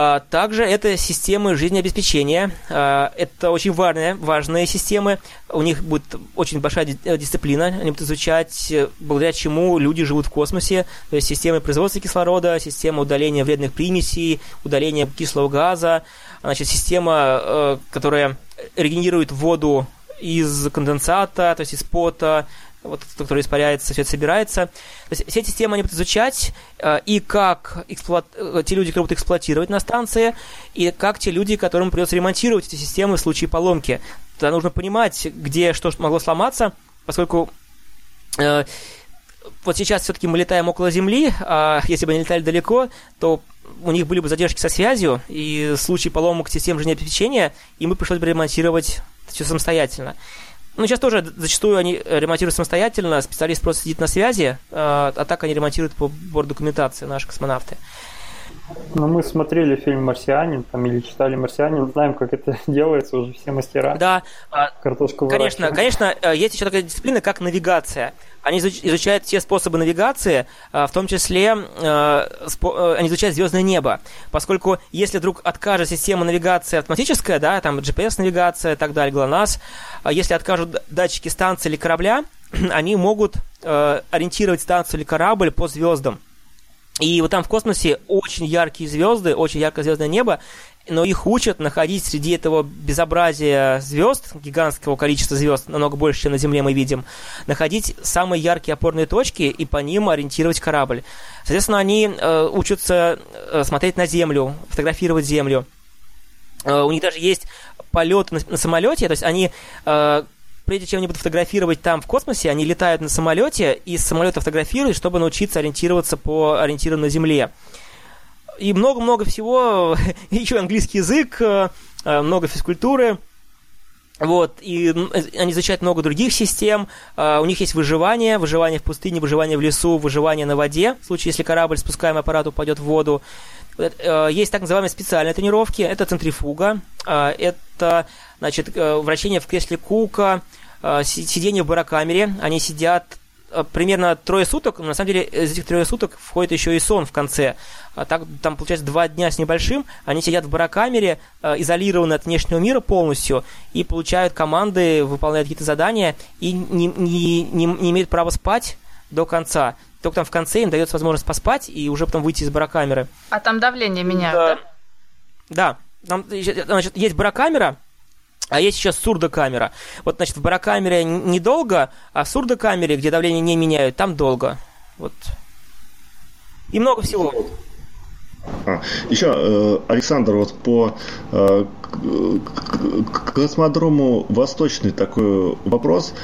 А, также это системы жизнеобеспечения. А, это очень важные, важные системы. У них будет очень большая э, дисциплина. Они будут изучать, э, благодаря чему люди живут в космосе. То есть системы производства кислорода, система удаления вредных примесей, удаления кислого газа, значит, система, э, которая регенерирует воду из конденсата, то есть из пота, вот, который испаряется, все это собирается. То есть все эти системы они будут изучать, э, и как эксплуат... Э, те люди, которые будут эксплуатировать на станции, и как те люди, которым придется ремонтировать эти системы в случае поломки. Тогда нужно понимать, где что могло сломаться, поскольку э, вот сейчас все-таки мы летаем около Земли, а если бы они летали далеко, то у них были бы задержки со связью, и в случае поломок систем жизнеобеспечения им бы пришлось бы ремонтировать все самостоятельно. Ну, сейчас тоже зачастую они ремонтируют самостоятельно, специалист просто сидит на связи, а, а так они ремонтируют по борт документации, наши космонавты. Ну, мы смотрели фильм «Марсианин» там, или читали «Марсианин», знаем, как это делается, уже все мастера. Да. А, Картошку Конечно, конечно, э, есть еще такая дисциплина, как навигация. Они изучают все способы навигации, а, в том числе э, э, они изучают звездное небо. Поскольку если вдруг откажет система навигации автоматическая, да, там GPS-навигация и так далее, ГЛОНАСС, а если откажут датчики станции или корабля, они могут ориентировать станцию или корабль по звездам. И вот там в космосе очень яркие звезды, очень яркое звездное небо, но их учат находить среди этого безобразия звезд, гигантского количества звезд, намного больше, чем на Земле мы видим, находить самые яркие опорные точки и по ним ориентировать корабль. Соответственно, они э, учатся э, смотреть на Землю, фотографировать Землю. Э, у них даже есть полет на, на самолете, то есть они э, прежде чем они будут фотографировать там в космосе, они летают на самолете и с самолета фотографируют, чтобы научиться ориентироваться по ориентиру на Земле. И много-много всего, еще английский язык, э, много физкультуры. Вот, и они изучают много других систем. У них есть выживание, выживание в пустыне, выживание в лесу, выживание на воде, в случае, если корабль, спускаемый аппарат, упадет в воду. Есть так называемые специальные тренировки. Это центрифуга, это, значит, вращение в кресле Кука, сидение в барокамере. Они сидят Э, примерно трое суток, на самом деле из этих трех суток входит еще и сон в конце. А так, там, получается, два дня с небольшим, они сидят в барокамере, э, изолированы от внешнего мира полностью, и получают команды, выполняют какие-то задания, и не, не, не, не имеют права спать до конца. Только там в конце им дается возможность поспать и уже потом выйти из барокамеры. А там давление меняют, да? Да. Там, значит, есть барокамера, а есть сейчас сурдокамера. Вот, значит, в барокамере недолго, а в сурдокамере, где давление не меняют, там долго. Вот. И много всего. А, еще, э, Александр, вот по э, космодрому Восточный такой вопрос.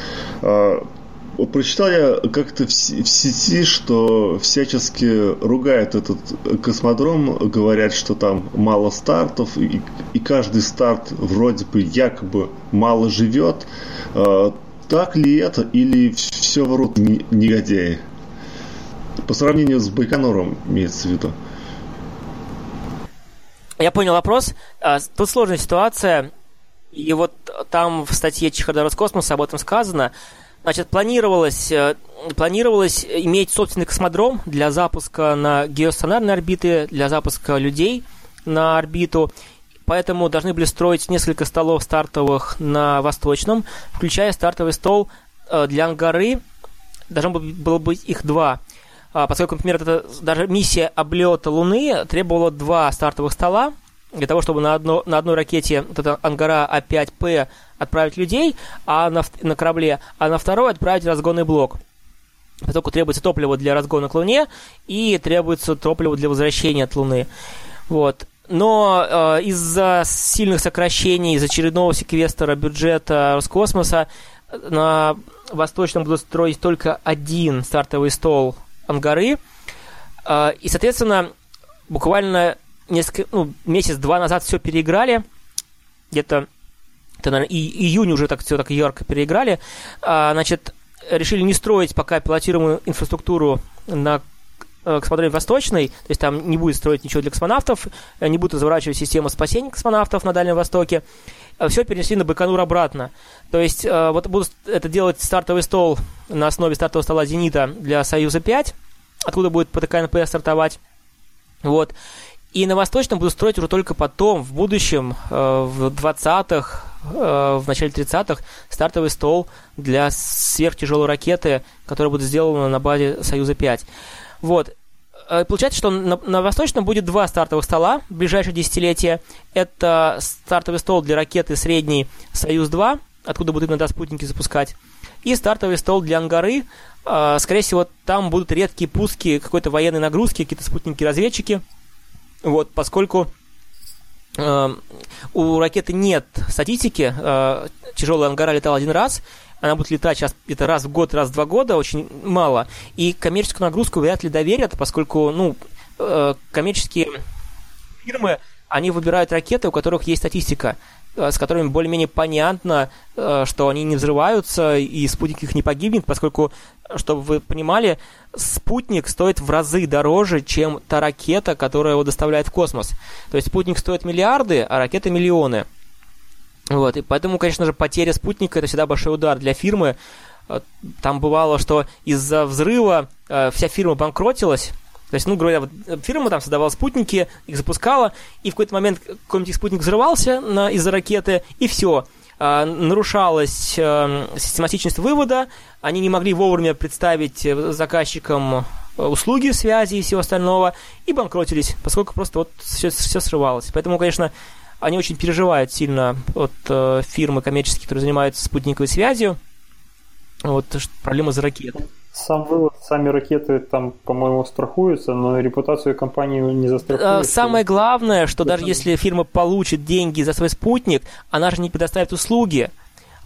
Прочитал я как-то в, в сети, что всячески ругают этот космодром, говорят, что там мало стартов, и, и каждый старт вроде бы якобы мало живет. А, так ли это, или все врут негодяи? По сравнению с Байконуром имеется в виду. Я понял вопрос. А, тут сложная ситуация. И вот там в статье Чехарда Роскосмоса об этом сказано. Значит, планировалось, э, планировалось иметь собственный космодром для запуска на геостационарные орбиты, для запуска людей на орбиту. Поэтому должны были строить несколько столов стартовых на Восточном, включая стартовый стол э, для Ангары. Должно было быть их два. А, поскольку, например, это, даже миссия облета Луны требовала два стартовых стола, для того, чтобы на, одно, на одной ракете вот эта Ангара А5П отправить людей, а на, на корабле, а на второй отправить разгонный блок. Поскольку требуется топливо для разгона к Луне и требуется топливо для возвращения от Луны. Вот. Но э, из-за сильных сокращений, из очередного секвестра бюджета Роскосмоса на Восточном будут строить только один стартовый стол Ангары. Э, и, соответственно, буквально несколько, ну, месяц-два назад все переиграли, где-то, это, наверное, и, июнь уже так все так ярко переиграли, а, значит, решили не строить пока пилотируемую инфраструктуру на э, космодроме Восточной, то есть там не будет строить ничего для космонавтов, э, не будут заворачивать систему спасения космонавтов на Дальнем Востоке, э, все перенесли на Байконур обратно. То есть вот будут это делать стартовый стол на основе стартового стола «Зенита» для «Союза-5», откуда будет ПТКНП стартовать. Вот. И на Восточном будут строить уже только потом, в будущем, э, в 20-х, э, в начале 30-х, стартовый стол для сверхтяжелой ракеты, которая будет сделана на базе Союза-5. Вот. Э, получается, что на, на Восточном будет два стартовых стола в ближайшее десятилетие. Это стартовый стол для ракеты средней «Союз-2», откуда будут иногда спутники запускать, и стартовый стол для Ангары. Скорее всего, там будут редкие пуски какой-то военной нагрузки, какие-то спутники-разведчики – вот, поскольку э, у ракеты нет статистики, э, тяжелая ангара летала один раз, она будет летать сейчас где-то раз в год, раз в два года, очень мало. И коммерческую нагрузку вряд ли доверят, поскольку, ну, э, коммерческие фирмы, они выбирают ракеты, у которых есть статистика. Э, с которыми более-менее понятно, э, что они не взрываются и спутник их не погибнет, поскольку, чтобы вы понимали, спутник стоит в разы дороже, чем та ракета, которая его доставляет в космос. То есть спутник стоит миллиарды, а ракета миллионы. Вот, и поэтому, конечно же, потеря спутника это всегда большой удар для фирмы. Э, там бывало, что из-за взрыва вся фирма банкротилась, то есть, ну, говоря, вот фирма там создавала спутники, их запускала, и в какой-то момент какой-нибудь спутник взрывался на, из-за ракеты, и все. А, нарушалась а, систематичность вывода, они не могли вовремя представить э, заказчикам э, услуги связи и всего остального, и банкротились, поскольку просто вот все, все срывалось. Поэтому, конечно, они очень переживают сильно от э, фирмы коммерческие, которые занимаются спутниковой связью, вот проблемы за ракеты. Сам вывод, сами ракеты там, по-моему, страхуются, но репутацию компании не застрахуют. Самое главное, что даже если фирма получит деньги за свой спутник, она же не предоставит услуги.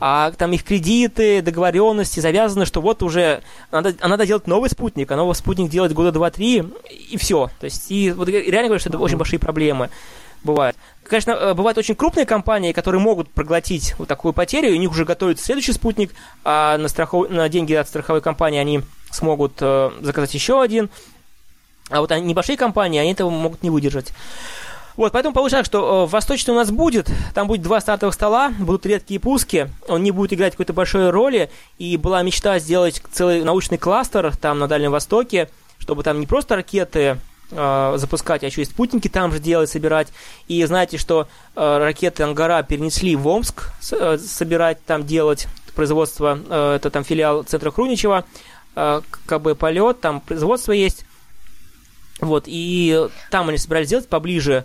А там их кредиты, договоренности завязаны, что вот уже надо, надо делать новый спутник, а новый спутник делать года два-три, и все. То есть, и вот реально говорю, что это очень большие проблемы бывают. Конечно, э, бывают очень крупные компании, которые могут проглотить вот такую потерю, и у них уже готовится следующий спутник, а на, страхов... на деньги от страховой компании они смогут э, заказать еще один. А вот небольшие компании, они этого могут не выдержать. Вот, поэтому получается, что э, восточный у нас будет, там будет два стартовых стола, будут редкие пуски, он не будет играть какой-то большой роли, и была мечта сделать целый научный кластер там на Дальнем Востоке, чтобы там не просто ракеты э, запускать, а еще и спутники там же делать, собирать. И знаете, что э, ракеты Ангара перенесли в Омск э, собирать, там делать производство, э, это там филиал центра Хруничева, э, бы полет, там производство есть. Вот, и там они собирались сделать поближе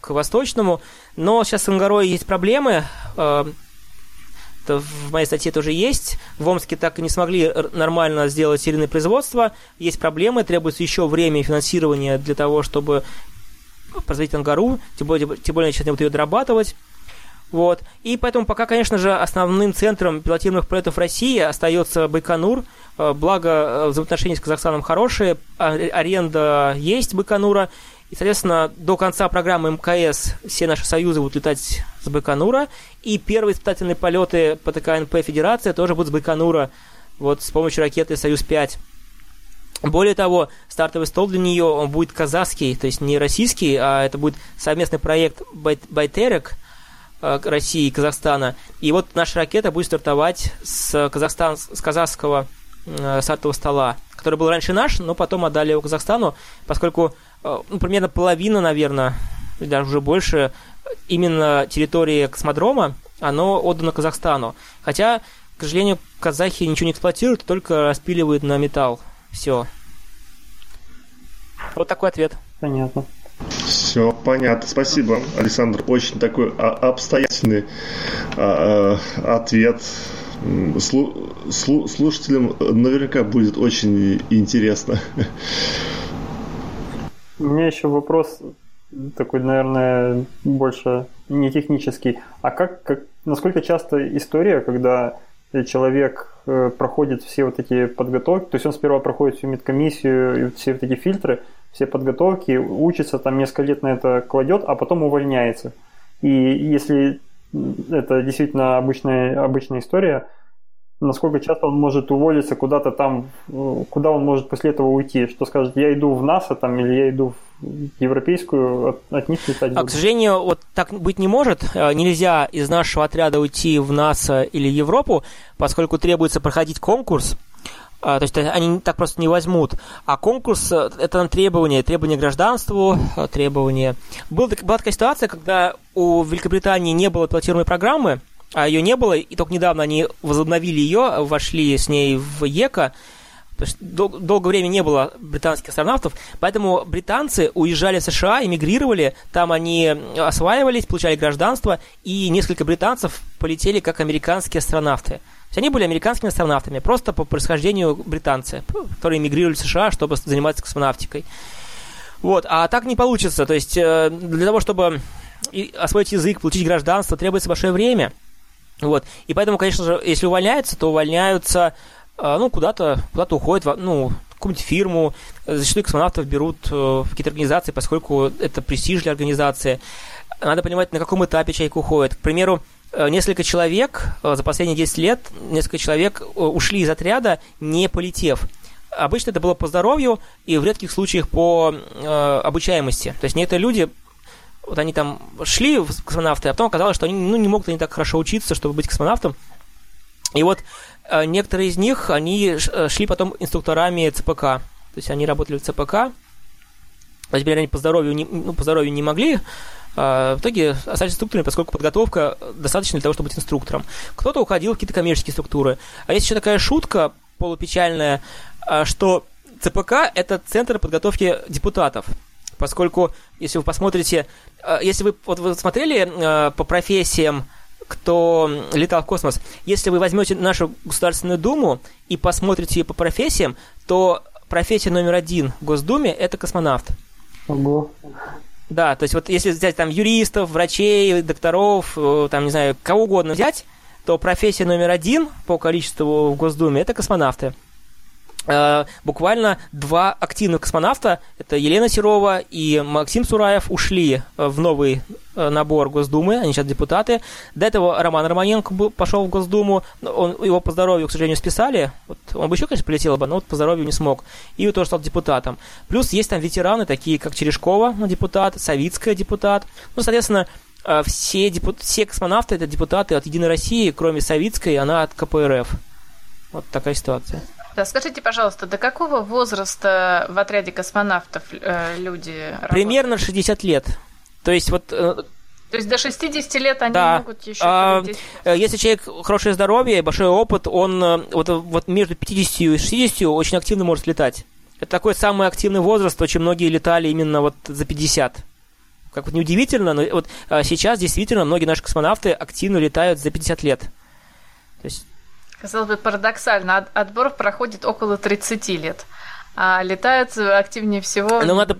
к восточному. Но сейчас с Ангарой есть проблемы. Э, это в моей статье тоже есть. В Омске так и не смогли нормально сделать серийное производство. Есть проблемы, требуется еще время и финансирование для того, чтобы производить Ангару. Тем более, тем более сейчас не будут ее дорабатывать. Вот. И поэтому пока, конечно же, основным центром пилотируемых полетов России остается Байконур. Э, благо, э, взаимоотношения с Казахстаном хорошие, а, аренда есть Байконура. И, соответственно, до конца программы МКС все наши союзы будут летать с Байконура. И первые испытательные полеты по ТКНП Федерация тоже будут с Байконура, вот с помощью ракеты «Союз-5». Более того, стартовый стол для нее он будет казахский, то есть не российский, а это будет совместный проект Байтерек э, России и Казахстана. И вот наша ракета будет стартовать с, Казахстан, с казахского э, стартового стола, который был раньше наш, но потом отдали его Казахстану, поскольку ну, примерно половина, наверное, даже уже больше, именно территории космодрома, оно отдано Казахстану. Хотя, к сожалению, казахи ничего не эксплуатируют, только распиливают на металл. Все. Вот такой ответ. Понятно. Все понятно. Спасибо, Александр. Очень такой обстоятельный а, а, ответ. Слу, слу, слушателям наверняка будет очень интересно. У меня еще вопрос такой, наверное, больше не технический. А как, как насколько часто история, когда человек э, проходит все вот эти подготовки, то есть он сперва проходит всю медкомиссию все вот эти фильтры, все подготовки, учится там несколько лет на это кладет, а потом увольняется. И если это действительно обычная, обычная история, насколько часто он может уволиться куда-то там, куда он может после этого уйти, что скажет, я иду в НАСА там, или я иду в европейскую, от, от них летать А, к сожалению, вот так быть не может. Э, нельзя из нашего отряда уйти в НАСА или Европу, поскольку требуется проходить конкурс, а, то есть они так просто не возьмут. А конкурс э, – это требование, требование к гражданству, э, требование… Была, была такая ситуация, когда у Великобритании не было пилотируемой программы, а ее не было, и только недавно они возобновили ее, вошли с ней в ЕКО, есть дол- долгое время не было британских астронавтов, поэтому британцы уезжали в США, эмигрировали, там они осваивались, получали гражданство, и несколько британцев полетели как американские астронавты. То есть они были американскими астронавтами, просто по происхождению британцы, которые эмигрировали в США, чтобы заниматься космонавтикой. Вот, а так не получится. То есть э, для того, чтобы освоить язык, получить гражданство, требуется большое время – вот. И поэтому, конечно же, если увольняются, то увольняются, а, ну, куда-то, куда-то уходят, ну, какую-нибудь фирму. Зачастую космонавтов берут э, в какие-то организации, поскольку это престиж для организации. Надо понимать, на каком этапе человек уходит. К примеру, э, несколько человек э, за последние 10 лет, несколько человек ушли из отряда, не полетев. Обычно это было по здоровью и в редких случаях по э, обучаемости. То есть некоторые люди вот они там шли в космонавты, а потом оказалось, что они ну, не могут они так хорошо учиться, чтобы быть космонавтом. И вот э, некоторые из них, они э, шли потом инструкторами ЦПК. То есть они работали в ЦПК, а теперь они по здоровью не, ну, по здоровью не могли, а в итоге остались инструкторами, поскольку подготовка достаточно для того, чтобы быть инструктором. Кто-то уходил в какие-то коммерческие структуры. А есть еще такая шутка полупечальная, а, что ЦПК – это центр подготовки депутатов поскольку, если вы посмотрите, э, если вы, вот вы смотрели э, по профессиям, кто летал в космос, если вы возьмете нашу Государственную Думу и посмотрите ее по профессиям, то профессия номер один в Госдуме – это космонавт. Ого. Да, то есть вот если взять там юристов, врачей, докторов, э, там, не знаю, кого угодно взять, то профессия номер один по количеству в Госдуме – это космонавты. Э, буквально два активных космонавта, это Елена Серова и Максим Сураев, ушли э, в новый э, набор Госдумы, они сейчас депутаты. До этого Роман Романенко пошел в Госдуму, он, его по здоровью, к сожалению, списали. Вот, он бы еще, конечно, полетел бы, но вот по здоровью не смог. И он тоже стал депутатом. Плюс есть там ветераны, такие как Черешкова, ну, депутат, Савицкая депутат. Ну, соответственно, все, депут... все космонавты это депутаты от Единой России, кроме Савицкой, она от КПРФ. Вот такая ситуация. Да, скажите, пожалуйста, до какого возраста в отряде космонавтов э, люди работают? Примерно 60 лет. То есть вот... Э, то есть до 60 лет они да. могут еще а, э, Если человек хорошее здоровье, большой опыт, он э, вот, вот между 50 и 60 очень активно может летать. Это такой самый активный возраст, очень многие летали именно вот за 50. Как вот неудивительно, но вот сейчас действительно многие наши космонавты активно летают за 50 лет. То есть Казалось бы, парадоксально. Отбор проходит около 30 лет. А летают активнее всего Но надо,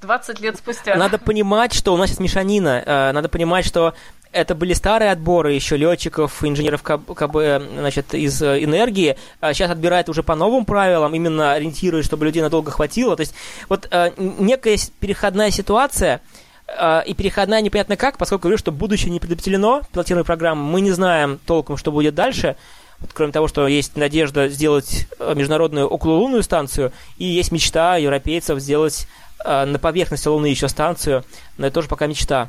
20 лет спустя. Надо понимать, что у нас сейчас мешанина. Э, надо понимать, что это были старые отборы еще летчиков, инженеров КБ значит, из э, энергии. Сейчас а отбирают уже по новым правилам, именно ориентируясь, чтобы людей надолго хватило. То есть вот э, некая переходная ситуация, и переходная непонятно как, поскольку говорю, что будущее не предопределено пилотируемой программы, мы не знаем толком, что будет дальше. Кроме того, что есть надежда сделать э, международную окололунную станцию, и есть мечта европейцев сделать э, на поверхности Луны еще станцию, но это тоже пока мечта.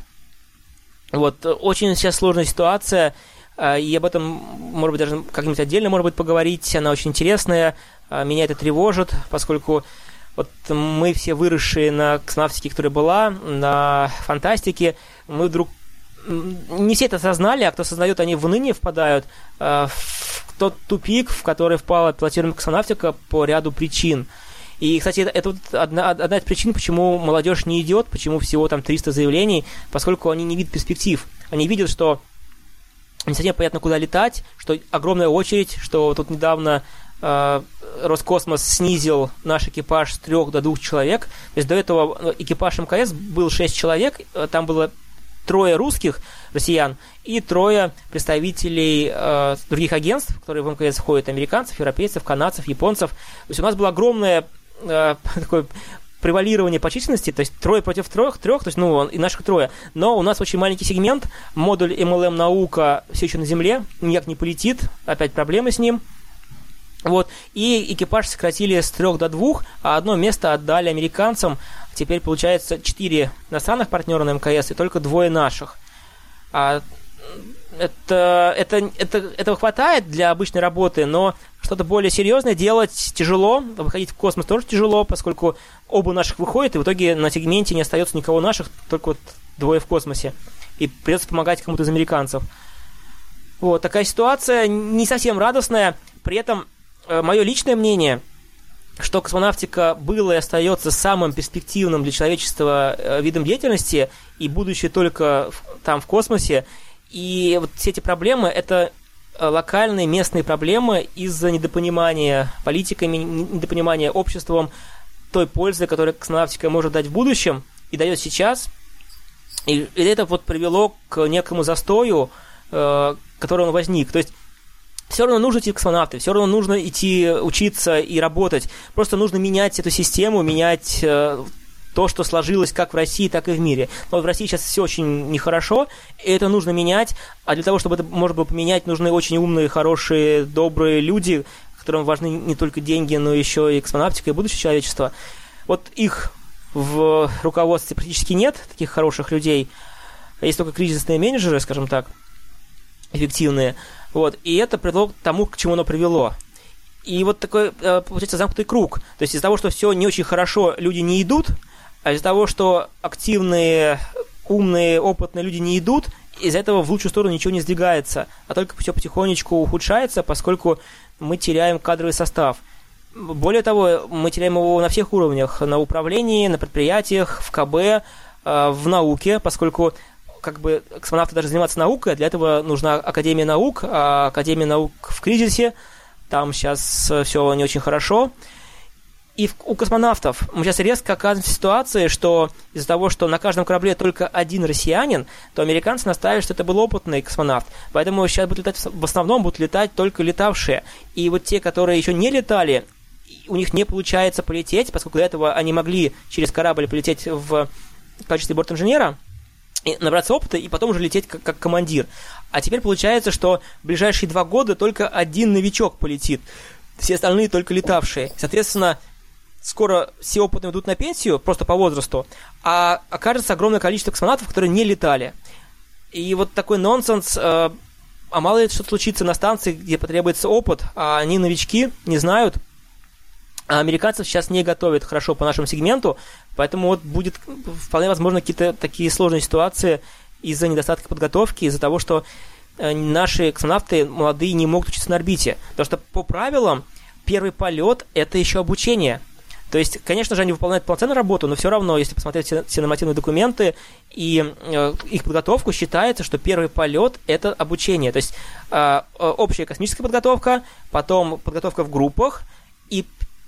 Вот, очень сейчас сложная ситуация, э, и об этом, может быть, даже как-нибудь отдельно, может быть, поговорить, она очень интересная, э, меня это тревожит, поскольку вот мы все выросшие на космонавтике, которая была, на фантастике, мы вдруг не все это осознали, а кто осознает, они в ныне впадают э, в тот тупик, в который впала пилотируемая космонавтика по ряду причин. И, кстати, это, это вот одна, одна из причин, почему молодежь не идет, почему всего там 300 заявлений, поскольку они не видят перспектив. Они видят, что не совсем понятно, куда летать, что огромная очередь, что тут недавно э, Роскосмос снизил наш экипаж с трех до двух человек. То есть до этого э, экипаж МКС был 6 человек, э, там было трое русских россиян и трое представителей э, других агентств, которые в МКС входят, американцев, европейцев, канадцев, японцев. То есть у нас было огромное э, такое превалирование по численности, то есть трое против трех, трех, то есть, ну, и наших трое. Но у нас очень маленький сегмент, модуль MLM наука все еще на Земле, никак не полетит, опять проблемы с ним. Вот, и экипаж сократили с трех до двух, а одно место отдали американцам, Теперь получается 4 иностранных партнера на МКС и только двое наших. А это, это, это, этого хватает для обычной работы, но что-то более серьезное делать тяжело. Выходить в космос тоже тяжело, поскольку оба наших выходят, и в итоге на сегменте не остается никого наших, только вот двое в космосе. И придется помогать кому-то из американцев. Вот, такая ситуация не совсем радостная. При этом э, мое личное мнение – что космонавтика было и остается самым перспективным для человечества э, видом деятельности, и будущее только там в космосе. И вот все эти проблемы – это э, локальные местные проблемы из-за недопонимания политиками, недопонимания обществом той пользы, которую космонавтика может дать в будущем и дает сейчас. И, это вот привело к некому застою, э, который он возник. То есть все равно нужно идти в космонавты, все равно нужно идти учиться и работать. Просто нужно менять эту систему, менять э, то, что сложилось как в России, так и в мире. Но в России сейчас все очень нехорошо, и это нужно менять. А для того, чтобы это можно было поменять, нужны очень умные, хорошие, добрые люди, которым важны не только деньги, но еще и космонавтика и будущее человечества. Вот их в руководстве практически нет, таких хороших людей. Есть только кризисные менеджеры, скажем так, эффективные. Вот, и это привело к тому, к чему оно привело. И вот такой, э, получается, замкнутый круг. То есть из-за того, что все не очень хорошо, люди не идут, а из-за того, что активные, умные, опытные люди не идут, из-за этого в лучшую сторону ничего не сдвигается, а только все потихонечку ухудшается, поскольку мы теряем кадровый состав. Более того, мы теряем его на всех уровнях, на управлении, на предприятиях, в КБ, э, в науке, поскольку как бы космонавты даже заниматься наукой, а для этого нужна Академия наук, а Академия наук в кризисе, там сейчас все не очень хорошо. И у космонавтов мы сейчас резко оказываемся в ситуации, что из-за того, что на каждом корабле только один россиянин, то американцы настаивают, что это был опытный космонавт. Поэтому сейчас будут летать, в основном будут летать только летавшие. И вот те, которые еще не летали, у них не получается полететь, поскольку до этого они могли через корабль полететь в качестве борт-инженера, набраться опыта и потом уже лететь как, как командир. А теперь получается, что в ближайшие два года только один новичок полетит, все остальные только летавшие. Соответственно, скоро все опытные идут на пенсию, просто по возрасту, а окажется огромное количество космонавтов, которые не летали. И вот такой нонсенс, э, а мало ли что случится на станции, где потребуется опыт, а они новички, не знают, а американцев сейчас не готовят хорошо по нашему сегменту, поэтому вот будет вполне возможно какие-то такие сложные ситуации из-за недостатка подготовки, из-за того, что э, наши космонавты молодые не могут учиться на орбите. Потому что по правилам первый полет – это еще обучение. То есть, конечно же, они выполняют полноценную работу, но все равно, если посмотреть все, нормативные документы и э, их подготовку, считается, что первый полет – это обучение. То есть, э, общая космическая подготовка, потом подготовка в группах,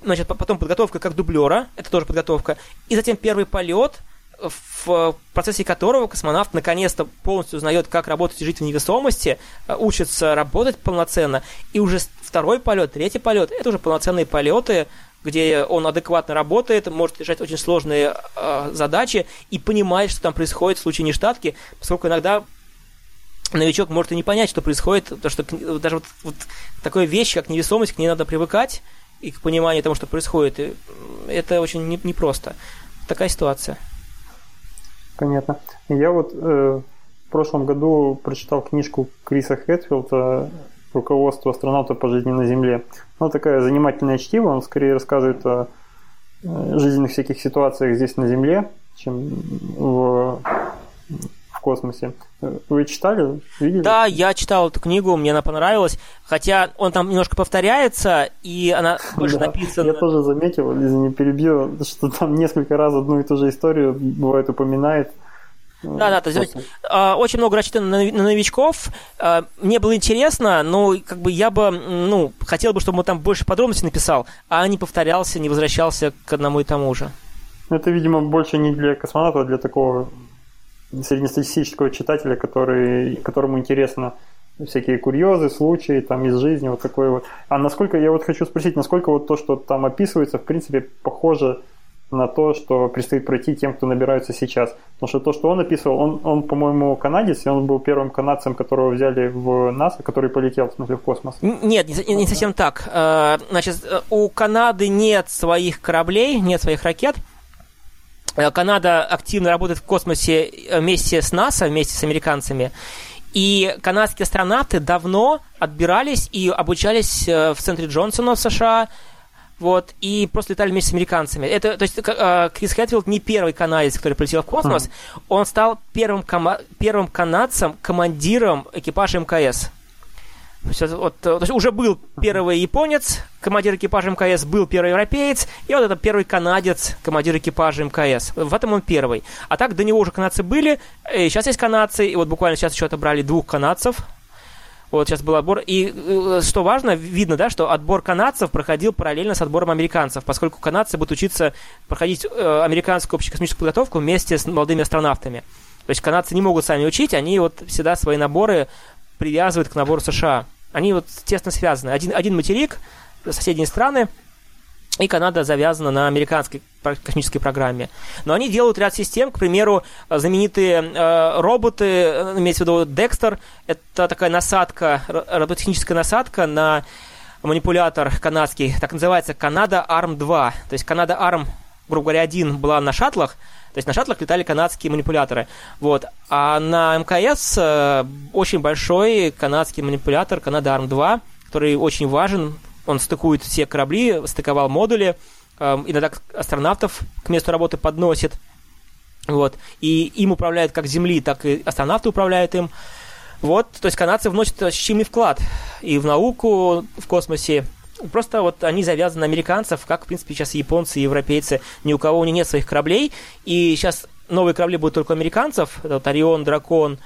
значит, потом подготовка как дублера, это тоже подготовка, и затем первый полет, в процессе которого космонавт наконец-то полностью узнает, как работать и жить в невесомости, э, учится работать полноценно, и уже второй полет, третий полет, это уже полноценные полеты, где он адекватно работает, может решать очень сложные э, задачи и понимает, что там происходит в случае нештатки, поскольку иногда новичок может и не понять, что происходит, потому что даже вот, вот такой вещь, как невесомость, к ней надо привыкать, и к пониманию того, что происходит. Это очень непросто. Не Такая ситуация. Понятно. Я вот э, в прошлом году прочитал книжку Криса Хэтфилда «Руководство астронавта по жизни на Земле». Ну, такая занимательная чтиво, он скорее рассказывает о э, жизненных всяких ситуациях здесь на Земле, чем в космосе. Вы читали? Видели? Да, я читал эту книгу, мне она понравилась. Хотя он там немножко повторяется, и она больше да, написана. Я тоже заметил, извини, перебью, что там несколько раз одну и ту же историю бывает упоминает. Да, да, то есть э, очень много рассчитано на, на новичков. Э, мне было интересно, но как бы я бы, ну, хотел бы, чтобы он там больше подробностей написал, а не повторялся, не возвращался к одному и тому же. Это, видимо, больше не для космонавта, а для такого среднестатистического читателя, который, которому интересно всякие курьезы, случаи там из жизни, вот такое вот. А насколько, я вот хочу спросить, насколько вот то, что там описывается, в принципе, похоже на то, что предстоит пройти тем, кто набирается сейчас. Потому что то, что он описывал, он, он по-моему, канадец, и он был первым канадцем, которого взяли в НАСА, который полетел, в смысле, в космос. Нет, не, не совсем так. Э, значит, у Канады нет своих кораблей, нет своих ракет, Э, Канада активно работает в космосе э, вместе с НАСА, вместе с американцами. И канадские астронавты давно отбирались и обучались э, в центре Джонсона в США, вот, и просто летали вместе с американцами. Это, то есть, Крис Хэтфилд не первый канадец, который полетел в космос, mm. он стал первым, кома- первым канадцем, командиром экипажа МКС. Вот, э, то есть уже был первый японец, командир экипажа МКС, был первый европеец, и вот это первый канадец, командир экипажа МКС. В этом он первый. А так до него уже канадцы были, и сейчас есть канадцы, и вот буквально сейчас еще отобрали двух канадцев. Вот сейчас был отбор. И э, что важно, видно, да, что отбор канадцев проходил параллельно с отбором американцев, поскольку канадцы будут учиться проходить э, американскую общекосмическую подготовку вместе с молодыми астронавтами. То есть канадцы не могут сами учить, они вот всегда свои наборы привязывают к набору США. Они вот тесно связаны. Один, один материк, соседние страны, и Канада завязана на американской космической программе. Но они делают ряд систем, к примеру, знаменитые э, роботы, э, имеется в виду Декстер, это такая насадка, роботехническая насадка на манипулятор канадский, так называется Канада ARM-2. То есть Канада ARM, грубо говоря, один была на шаттлах, то есть на шаттлах летали канадские манипуляторы. Вот. А на МКС э, очень большой канадский манипулятор Канада Арм-2, который очень важен. Он стыкует все корабли, стыковал модули. Э, иногда астронавтов к месту работы подносит. Вот. И им управляют как Земли, так и астронавты управляют им. Вот, то есть канадцы вносят ощутимый вклад и в науку в космосе, Просто вот они завязаны на американцев, как, в принципе, сейчас японцы, и европейцы. Ни у кого у них нет своих кораблей. И сейчас новые корабли будут только американцев. Это вот Орион, Дракон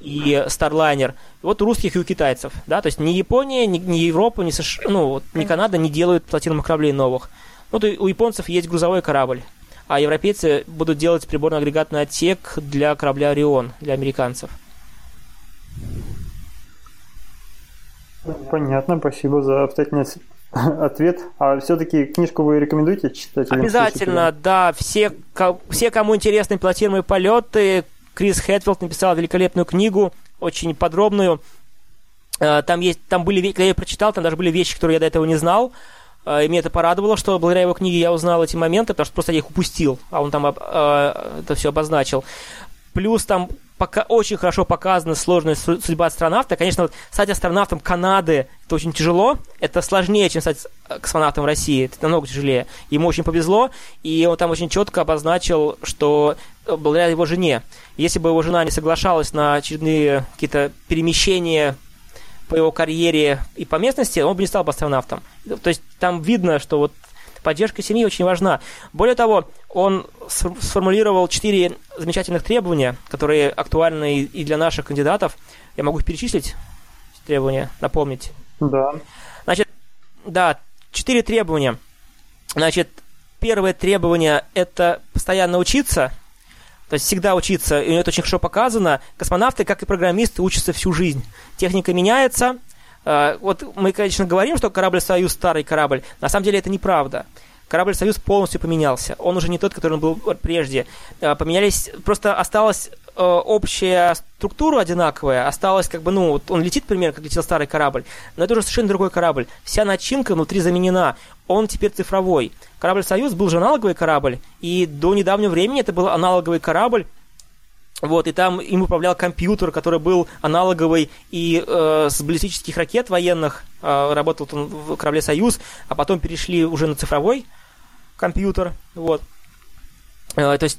и Старлайнер. Вот у русских и у китайцев. Да? То есть ни Япония, ни, ни Европа, ни, США, ну, ни Канада не делают платиновых кораблей новых. Вот у японцев есть грузовой корабль. А европейцы будут делать приборно-агрегатный отсек для корабля Орион, для американцев. Понятно, спасибо за обстоятельное ответ. А все-таки книжку вы рекомендуете читать? Обязательно, да. Все, все, кому интересны пилотируемые полеты, Крис Хэтфилд написал великолепную книгу, очень подробную. Э, там есть, там были, когда я прочитал, там даже были вещи, которые я до этого не знал. Э, и меня это порадовало, что благодаря его книге я узнал эти моменты, потому что просто я их упустил, а он там э, это все обозначил. Плюс там пока очень хорошо показана сложная судьба астронавта. Конечно, вот стать астронавтом Канады это очень тяжело. Это сложнее, чем стать космонавтом России. Это намного тяжелее. Ему очень повезло, и он там очень четко обозначил, что благодаря его жене. Если бы его жена не соглашалась на очередные какие-то перемещения по его карьере и по местности, он бы не стал бы астронавтом. То есть там видно, что вот поддержка семьи очень важна. Более того, он сформулировал четыре замечательных требования, которые актуальны и для наших кандидатов. Я могу их перечислить, требования, напомнить. Да. Значит, да, четыре требования. Значит, первое требование – это постоянно учиться, то есть всегда учиться, и это очень хорошо показано. Космонавты, как и программисты, учатся всю жизнь. Техника меняется. А, вот мы, конечно, говорим, что корабль «Союз» старый корабль. На самом деле это неправда. Корабль «Союз» полностью поменялся. Он уже не тот, который он был прежде. А, поменялись, просто осталась э, общая структура одинаковая, осталось как бы, ну, он летит примерно, как летел старый корабль, но это уже совершенно другой корабль. Вся начинка внутри заменена, он теперь цифровой. Корабль «Союз» был же аналоговый корабль, и до недавнего времени это был аналоговый корабль, вот, и там им управлял компьютер, который был аналоговый и э, с баллистических ракет военных, э, работал он в корабле «Союз», а потом перешли уже на цифровой компьютер, вот. Э, то, есть,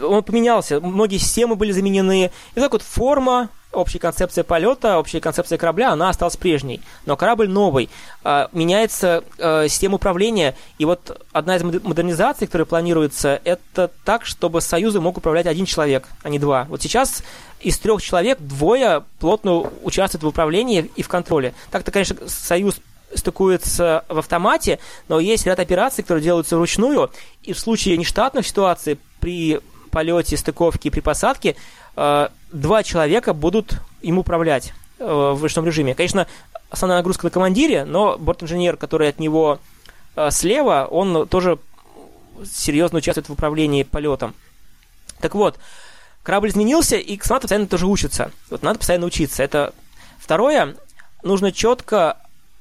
он поменялся, многие системы были заменены, и так вот форма, общая концепция полета, общая концепция корабля, она осталась прежней. Но корабль новый. Э, меняется э, система управления. И вот одна из модернизаций, которая планируется, это так, чтобы Союзы мог управлять один человек, а не два. Вот сейчас из трех человек двое плотно участвуют в управлении и в контроле. Так-то, конечно, Союз стыкуется в автомате, но есть ряд операций, которые делаются вручную, и в случае нештатных ситуаций при полете, стыковке и при посадке два человека будут им управлять э, в ручном режиме. Конечно, основная нагрузка на командире, но борт-инженер, который от него э, слева, он тоже серьезно участвует в управлении полетом. Так вот, корабль изменился, и космонавты постоянно тоже учатся. Вот надо постоянно учиться. Это второе. Нужно четко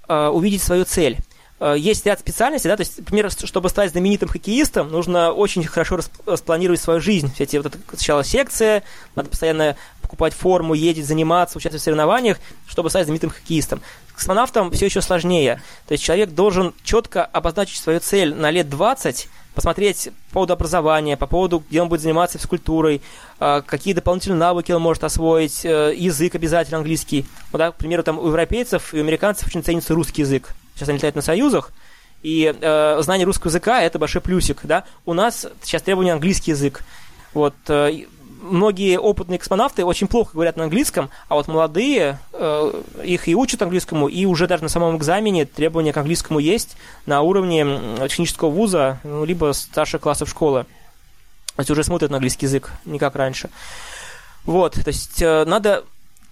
э, увидеть свою цель. Э, есть ряд специальностей, да, то есть, например, чтобы стать знаменитым хоккеистом, нужно очень хорошо распланировать свою жизнь. Все эти вот это сначала секция, надо постоянно покупать форму, ездить, заниматься, участвовать в соревнованиях, чтобы стать знаменитым хоккеистом. Космонавтам все еще сложнее. То есть человек должен четко обозначить свою цель на лет 20, посмотреть по поводу образования, по поводу, где он будет заниматься физкультурой, э, какие дополнительные навыки он может освоить, э, язык обязательно английский. Вот, да, к примеру, там у европейцев и у американцев очень ценится русский язык. Сейчас они летают на союзах, и э, знание русского языка это большой плюсик, да. У нас сейчас требование английский язык. Вот э, многие опытные космонавты очень плохо говорят на английском, а вот молодые э, их и учат английскому, и уже даже на самом экзамене требования к английскому есть на уровне технического вуза, ну, либо старших классов школы. То есть уже смотрят на английский язык, не как раньше. Вот, то есть э, надо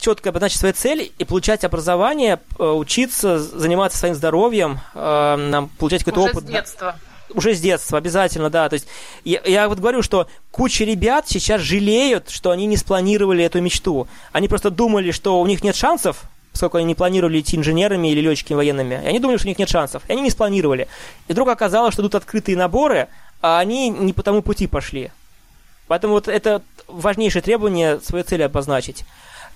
четко обозначить свои цели и получать образование, э, учиться, заниматься своим здоровьем, э, получать какой-то Уже опыт. с детства. Уже с детства, обязательно, да. То есть я, я вот говорю, что куча ребят сейчас жалеют, что они не спланировали эту мечту. Они просто думали, что у них нет шансов, поскольку они не планировали идти инженерами или летчиками военными. И они думали, что у них нет шансов. И они не спланировали. И вдруг оказалось, что тут открытые наборы, а они не по тому пути пошли. Поэтому вот это важнейшее требование своей цели обозначить.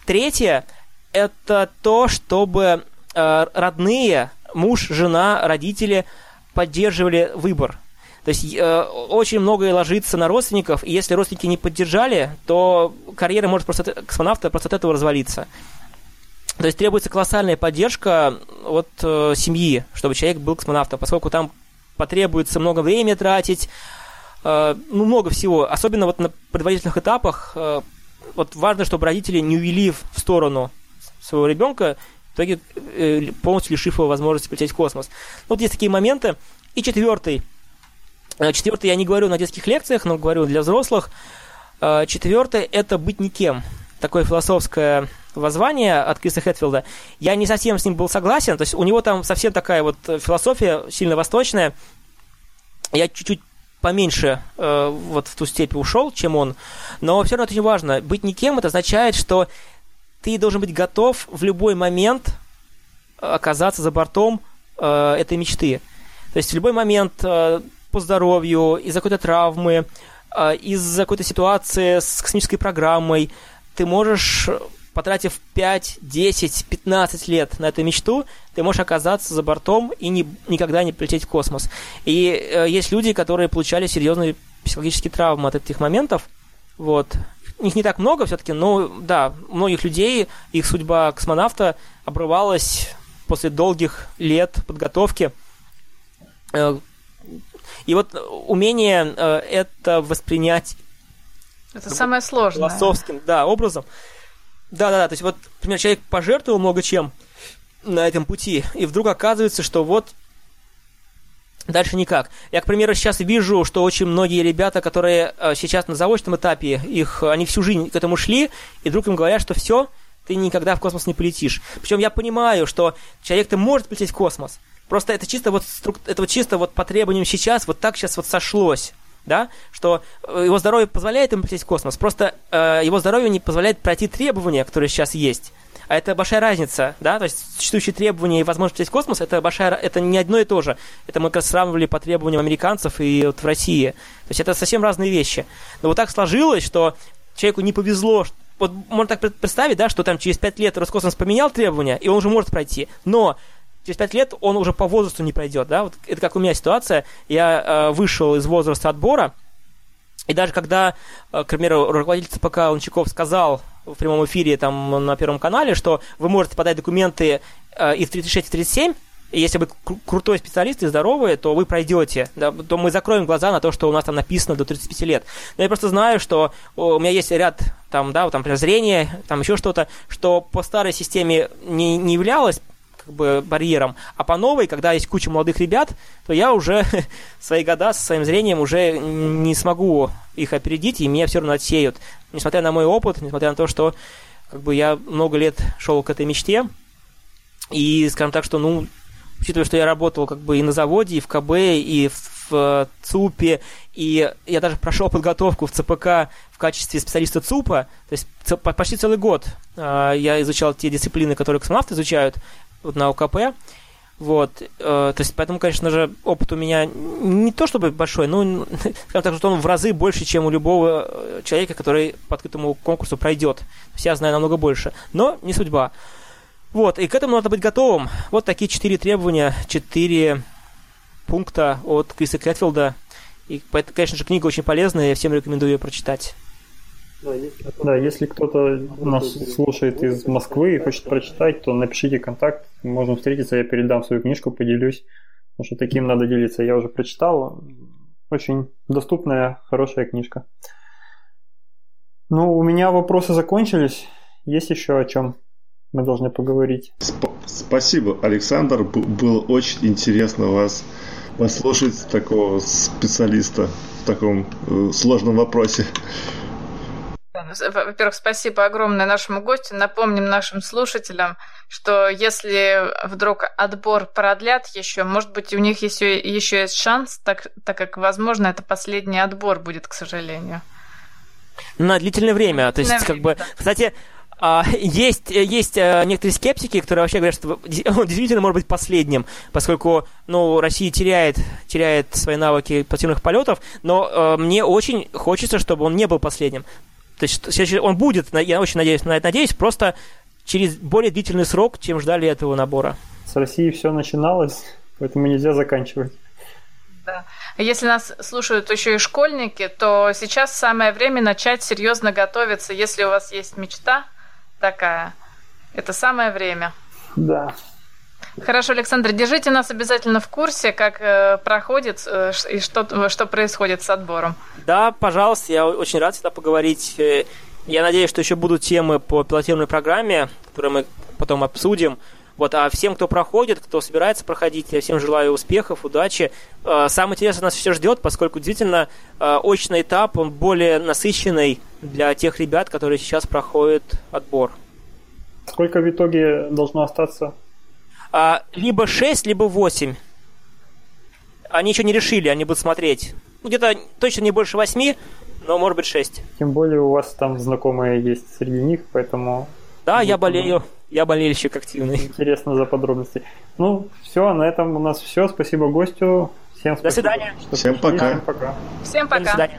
Третье – это то, чтобы э, родные, муж, жена, родители поддерживали выбор. То есть э, очень многое ложится на родственников, и если родственники не поддержали, то карьера может просто космонавта просто от этого развалиться. То есть требуется колоссальная поддержка от э, семьи, чтобы человек был космонавтом, поскольку там потребуется много времени тратить, э, ну, много всего. Особенно вот на предварительных этапах э, вот важно, чтобы родители не увели в сторону своего ребенка, в итоге э, полностью лишив его возможности полететь в космос. Вот есть такие моменты. И четвертый. Э, четвертый я не говорю на детских лекциях, но говорю для взрослых. Э, четвертый – это быть никем. Такое философское воззвание от Криса Хэтфилда, я не совсем с ним был согласен, то есть у него там совсем такая вот философия сильно восточная. Я чуть-чуть поменьше э, вот в ту степь ушел, чем он, но все равно это очень важно. Быть никем это означает, что ты должен быть готов в любой момент оказаться за бортом э, этой мечты. То есть в любой момент э, по здоровью, из-за какой-то травмы, э, из-за какой-то ситуации с космической программой, ты можешь, потратив 5, 10, 15 лет на эту мечту, ты можешь оказаться за бортом и не, никогда не полететь в космос. И э, есть люди, которые получали серьезные психологические травмы от этих моментов. Вот. Их не так много все-таки, но да, многих людей их судьба космонавта обрывалась после долгих лет подготовки э, и вот умение э, это воспринять это самое сложное. Философским, да, образом. Да-да-да, то есть вот, например, человек пожертвовал много чем на этом пути, и вдруг оказывается, что вот Дальше никак. Я, к примеру, сейчас вижу, что очень многие ребята, которые э, сейчас на заочном этапе, их, они всю жизнь к этому шли, и вдруг им говорят, что все, ты никогда в космос не полетишь. Причем я понимаю, что человек-то может полететь в космос, Просто это чисто вот, это вот чисто вот по требованиям сейчас, вот так сейчас вот сошлось да, что э, его здоровье позволяет ему полететь в космос, просто э, его здоровье не позволяет пройти требования, которые сейчас есть. А это большая разница, да, то есть существующие требования и возможность полететь в космос, это большая, это не одно и то же. Это мы как раз сравнивали по требованиям американцев и вот в России. То есть это совсем разные вещи. Но вот так сложилось, что человеку не повезло, вот можно так представить, да, что там через пять лет Роскосмос поменял требования, и он уже может пройти. Но через 5 лет он уже по возрасту не пройдет, да, вот это как у меня ситуация, я э, вышел из возраста отбора, и даже когда, э, к примеру, руководитель ЦПК Лунчаков сказал в прямом эфире там на Первом канале, что вы можете подать документы э, и в 36, и в 37, и если вы кру- крутой специалист и здоровый, то вы пройдете, да, то мы закроем глаза на то, что у нас там написано до 35 лет. Но я просто знаю, что у меня есть ряд там, да, там, например, там еще что-то, что по старой системе не, не являлось как бы барьером. А по новой, когда есть куча молодых ребят, то я уже свои года со своим зрением уже не смогу их опередить, и меня все равно отсеют. Несмотря на мой опыт, несмотря на то, что как бы я много лет шел к этой мечте, и, скажем так, что, ну, учитывая, что я работал как бы и на заводе, и в КБ, и в, в ЦУПе, и я даже прошел подготовку в ЦПК в качестве специалиста ЦУПа, то есть почти целый год э, я изучал те дисциплины, которые космонавты изучают, на ОКП. Вот, э, то есть, поэтому, конечно же, опыт у меня не то чтобы большой, но, скажем так, что он в разы больше, чем у любого э, человека, который по открытому конкурсу пройдет. То есть я знаю намного больше, но не судьба. Вот, и к этому надо быть готовым. Вот такие четыре требования, четыре пункта от Криса Кэтфилда. И, конечно же, книга очень полезная, я всем рекомендую ее прочитать. Да, если кто-то нас слушает из Москвы и хочет прочитать, то напишите контакт, можем встретиться, я передам свою книжку, поделюсь, потому что таким надо делиться. Я уже прочитал, очень доступная, хорошая книжка. Ну, у меня вопросы закончились. Есть еще о чем мы должны поговорить? Сп- спасибо, Александр. Б- было очень интересно вас послушать такого специалиста в таком э, сложном вопросе. Во-первых, спасибо огромное нашему гостю. Напомним нашим слушателям, что если вдруг отбор продлят еще, может быть, у них еще, еще есть шанс, так, так как, возможно, это последний отбор будет, к сожалению. На длительное время. То есть, длительное как время, бы, да. кстати, а, есть, есть э, некоторые скептики, которые вообще говорят, что он действительно может быть последним, поскольку ну, Россия теряет, теряет свои навыки платежных полетов, но э, мне очень хочется, чтобы он не был последним. То есть он будет, я очень надеюсь на это надеюсь, просто через более длительный срок, чем ждали этого набора. С Россией все начиналось, поэтому нельзя заканчивать. Да. Если нас слушают еще и школьники, то сейчас самое время начать серьезно готовиться. Если у вас есть мечта такая, это самое время. Да. Хорошо, Александр, держите нас обязательно в курсе, как э, проходит э, и что, что происходит с отбором. Да, пожалуйста, я очень рад всегда поговорить. Э, я надеюсь, что еще будут темы по пилотируемой программе, которые мы потом обсудим. Вот, а всем, кто проходит, кто собирается проходить, я всем желаю успехов, удачи. Э, самое интересное нас все ждет, поскольку действительно э, очный этап, он более насыщенный для тех ребят, которые сейчас проходят отбор. Сколько в итоге должно остаться? А, либо 6, либо 8. Они еще не решили, они будут смотреть. Ну, где-то точно не больше 8, но может быть 6. Тем более у вас там знакомые есть среди них, поэтому Да, я болею. Я болельщик активный. интересно за подробности. Ну, все, на этом у нас все. Спасибо гостю. Всем спасибо. свидания. что Всем пришли. пока. Всем пока. Всем До пока. свидания.